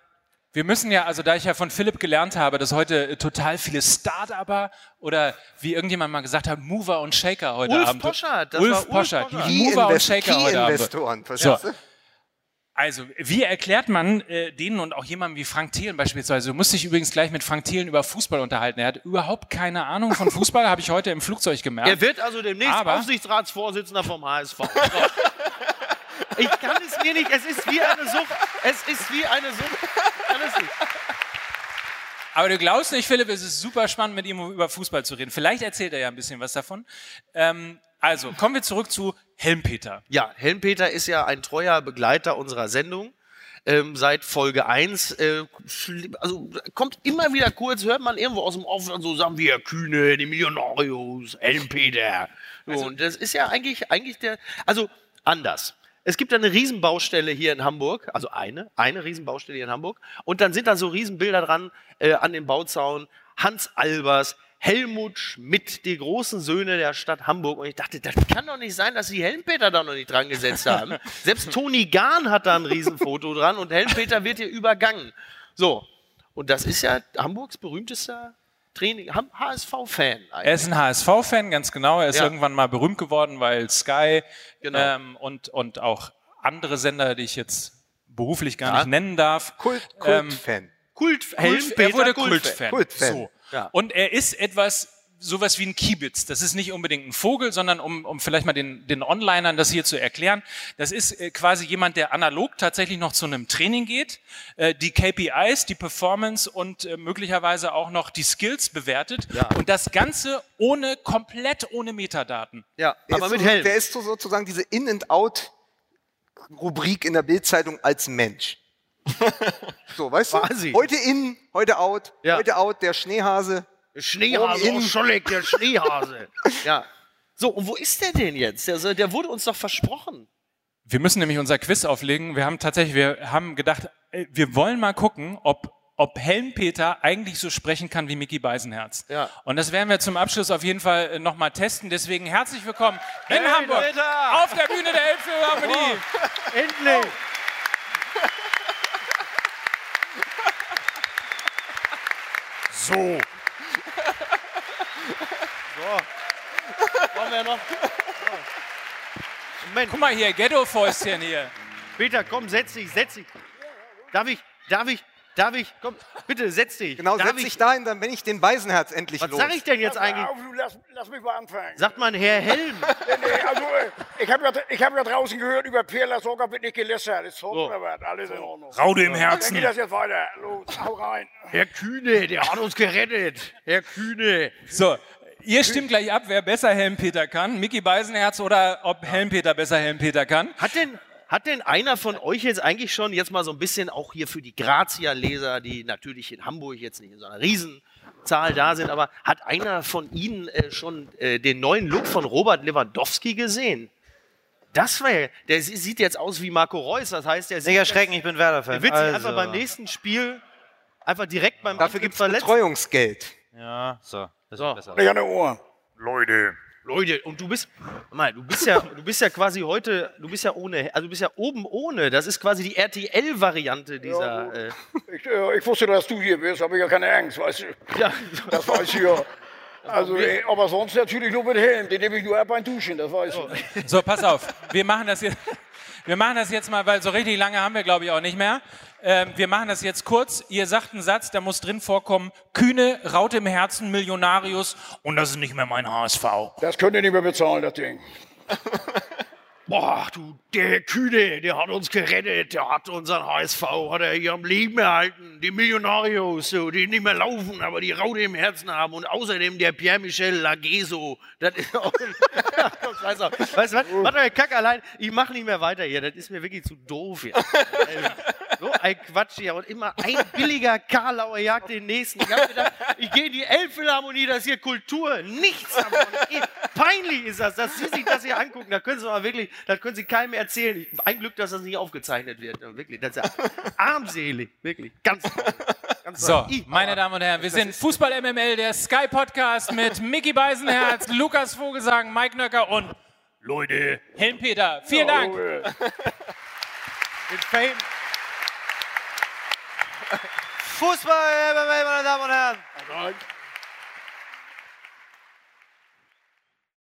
Speaker 2: Wir müssen ja, also da ich ja von Philipp gelernt habe, dass heute äh, total viele Start-Upper oder wie irgendjemand mal gesagt hat, Mover und Shaker heute
Speaker 3: Ulf
Speaker 2: Abend.
Speaker 3: Poschardt, das
Speaker 2: Ulf
Speaker 3: war Ulf
Speaker 2: Poschardt,
Speaker 3: Poschardt.
Speaker 2: die Mover und Shaker heute Abend.
Speaker 1: Key-Investoren,
Speaker 2: So.
Speaker 1: verstehst du?
Speaker 2: Also, wie erklärt man äh, denen und auch jemandem wie Frank Thelen beispielsweise? Du musst dich übrigens gleich mit Frank Thelen über Fußball unterhalten. Er hat überhaupt keine Ahnung von Fußball, habe ich heute im Flugzeug gemerkt.
Speaker 3: Er wird also demnächst
Speaker 2: Aber-
Speaker 3: Aufsichtsratsvorsitzender vom HSV. So. Ich kann es mir nicht, es ist wie eine Sucht. Es ist wie eine Sucht. Ich kann es nicht.
Speaker 2: Aber du glaubst nicht, Philipp, es ist super spannend, mit ihm über Fußball zu reden. Vielleicht erzählt er ja ein bisschen was davon. Ähm, also, kommen wir zurück zu Helmpeter.
Speaker 3: Ja, Helmpeter ist ja ein treuer Begleiter unserer Sendung. Ähm, seit Folge 1. Äh, also kommt immer wieder kurz, hört man irgendwo aus dem Off und so sagen wir Kühne, die Millionarios, Helmpeter. So, und das ist ja eigentlich, eigentlich der, also anders. Es gibt eine Riesenbaustelle hier in Hamburg, also eine, eine Riesenbaustelle hier in Hamburg. Und dann sind da so Riesenbilder dran äh, an dem Bauzaun. Hans Albers, Helmut Schmidt, die großen Söhne der Stadt Hamburg. Und ich dachte, das kann doch nicht sein, dass die Helmpeter da noch nicht dran gesetzt haben. Selbst Toni Gahn hat da ein Riesenfoto dran und Helmpeter wird hier übergangen. So, und das ist ja Hamburgs berühmtester Training, HSV-Fan
Speaker 2: Er ist ein HSV-Fan, ganz genau. Er ist
Speaker 3: Ja.
Speaker 2: irgendwann mal berühmt geworden, weil Sky
Speaker 3: Genau.
Speaker 2: ähm, und, und auch andere Sender, die ich jetzt beruflich gar
Speaker 3: Ja.
Speaker 2: nicht nennen darf.
Speaker 10: Kult,
Speaker 2: Ähm,
Speaker 10: Kultfan.
Speaker 3: Kult,
Speaker 2: Kult,
Speaker 3: Helmpeter
Speaker 2: er wurde
Speaker 3: Kultfan.
Speaker 2: Kultfan.
Speaker 10: Kultfan.
Speaker 2: So.
Speaker 3: Ja.
Speaker 2: Und er ist etwas sowas wie ein Kiebitz. Das ist nicht unbedingt ein Vogel, sondern um, um vielleicht mal den, den Onlinern das hier zu erklären, das ist äh, quasi jemand, der analog tatsächlich noch zu einem Training geht, äh, die KPIs, die Performance und äh, möglicherweise auch noch die Skills bewertet
Speaker 3: Ja.
Speaker 2: und das Ganze ohne, komplett ohne Metadaten.
Speaker 3: Ja, aber
Speaker 10: ist
Speaker 3: mit Helm.
Speaker 10: Der ist so sozusagen diese In-and-Out-Rubrik in der Bildzeitung als Mensch. So, weißt du?
Speaker 3: Quasi.
Speaker 10: Heute in, heute out,
Speaker 3: Ja.
Speaker 10: heute out, der Schneehase.
Speaker 3: Schneehase
Speaker 10: in.
Speaker 3: aus Scholleck, der Schneehase. ja. So, und wo ist der denn jetzt? Der, der wurde uns doch versprochen.
Speaker 2: Wir müssen nämlich unser Quiz auflegen. Wir haben tatsächlich, wir haben gedacht, äh, wir wollen mal gucken, ob, ob Helmpeter eigentlich so sprechen kann wie Mickey Beisenherz.
Speaker 3: Ja.
Speaker 2: Und das werden wir zum Abschluss auf jeden Fall nochmal testen. Deswegen herzlich willkommen in
Speaker 6: Hey,
Speaker 2: Hamburg
Speaker 6: Leute!
Speaker 2: auf der Bühne der Elbphilharmonie.
Speaker 3: Endlich! So. So. Wollen wir noch? Moment,
Speaker 2: Guck mal hier, Ghetto-Fäustchen hier.
Speaker 3: Peter, komm, setz dich, setz dich. Darf ich, darf ich, darf ich, komm, bitte, setz dich.
Speaker 10: Genau,
Speaker 3: darf
Speaker 10: setz dich dahin, dann bin ich den Beisenherz endlich
Speaker 3: Was
Speaker 10: los.
Speaker 3: sag ich denn jetzt eigentlich?
Speaker 11: Auf, lass, lass mich mal anfangen.
Speaker 3: Sagt man Herr Helm?
Speaker 11: Nee, nee, also, äh, ich habe ja, ich hab ja draußen gehört, über Pierre Lasogga wird nicht gelästert. Ist so. was? Alles in Ordnung.
Speaker 2: Raude im
Speaker 11: Dann
Speaker 2: Herzen.
Speaker 11: geht das jetzt weiter. Los, hau rein.
Speaker 3: Herr Kühne, der hat uns gerettet. Herr Kühne.
Speaker 2: So, ihr stimmt gleich ab, wer besser Helmpeter kann. Mickey Beisenherz oder ob Helmpeter besser Helmpeter kann.
Speaker 3: Hat denn, hat denn einer von euch jetzt eigentlich schon jetzt mal so ein bisschen auch hier für die Grazia-Leser, die natürlich in Hamburg jetzt nicht in so einer Riesenzahl da sind, aber hat einer von Ihnen äh, schon äh, den neuen Look von Robert Lewandowski gesehen? Das wäre, der sie- sieht jetzt aus wie Marco Reus, das heißt, der
Speaker 5: Nicht
Speaker 3: sieht,
Speaker 5: erschrecken, ich bin Werder-Fan.
Speaker 3: der wird sich
Speaker 5: Also.
Speaker 3: einfach beim nächsten Spiel einfach direkt beim
Speaker 10: Dafür gibt es. Betreuungsgeld.
Speaker 5: Ja, so. Das
Speaker 3: So.
Speaker 5: ist besser.
Speaker 11: Nicht an der Ohr.
Speaker 3: Leute, und du bist, mal, du bist ja, du bist ja quasi heute, du bist ja ohne, also du bist ja oben ohne. Das ist quasi die RTL-Variante dieser. Äh,
Speaker 11: Ich, äh, ich wusste, dass du hier bist, habe ich ja keine Angst, weißt du.
Speaker 3: ja,
Speaker 11: Das weiß ich ja. Also, äh, aber sonst natürlich nur mit Helm. Den nehme ich nur ab beim Duschen, das weiß ich.
Speaker 2: So, pass auf. Wir machen das jetzt. Wir machen das jetzt mal, weil so richtig lange haben wir, glaube ich, auch nicht mehr. Ähm, wir machen das jetzt kurz. Ihr sagt einen Satz, da muss drin vorkommen: Kühne, Raute im Herzen, Millionarius. Und das ist nicht mehr mein HSV.
Speaker 11: Das könnt ihr nicht mehr bezahlen, das Ding.
Speaker 3: boah, du, der Kühne, der hat uns gerettet, der hat unseren HSV, hat er hier am Leben erhalten. Die Millionarios, so, die nicht mehr laufen, aber die Raute im Herzen haben. Und außerdem der Pierre-Michel Lageso. Das ist auch. Scheiß auf. Weißt du was? Warte mal, Kack allein. Ich mache nicht mehr weiter hier. Das ist mir wirklich zu doof hier. So ein Quatsch hier. Und immer ein billiger Karlauer jagt den nächsten. Ich habe gedacht, ich gehe in die Elbphilharmonie, das ist hier Kultur. Nichts davon. Peinlich ist das, dass Sie sich das hier angucken. Da können Sie mal wirklich, das können Sie keinem erzählen. Ein Glück, dass das nicht aufgezeichnet wird. Wirklich, das ist ja armselig. Wirklich. Ganz toll. Ganz
Speaker 2: So.
Speaker 3: Ich-
Speaker 2: meine Damen und Herren, wir sind Fußball MML, der Sky Podcast mit Mickey Beisenherz, Lukas Vogelsang, Mike Nöcker und Leute, Helmpeter. Vielen Dank.
Speaker 3: Mit Fame.
Speaker 5: Fußball, meine Damen und Herren.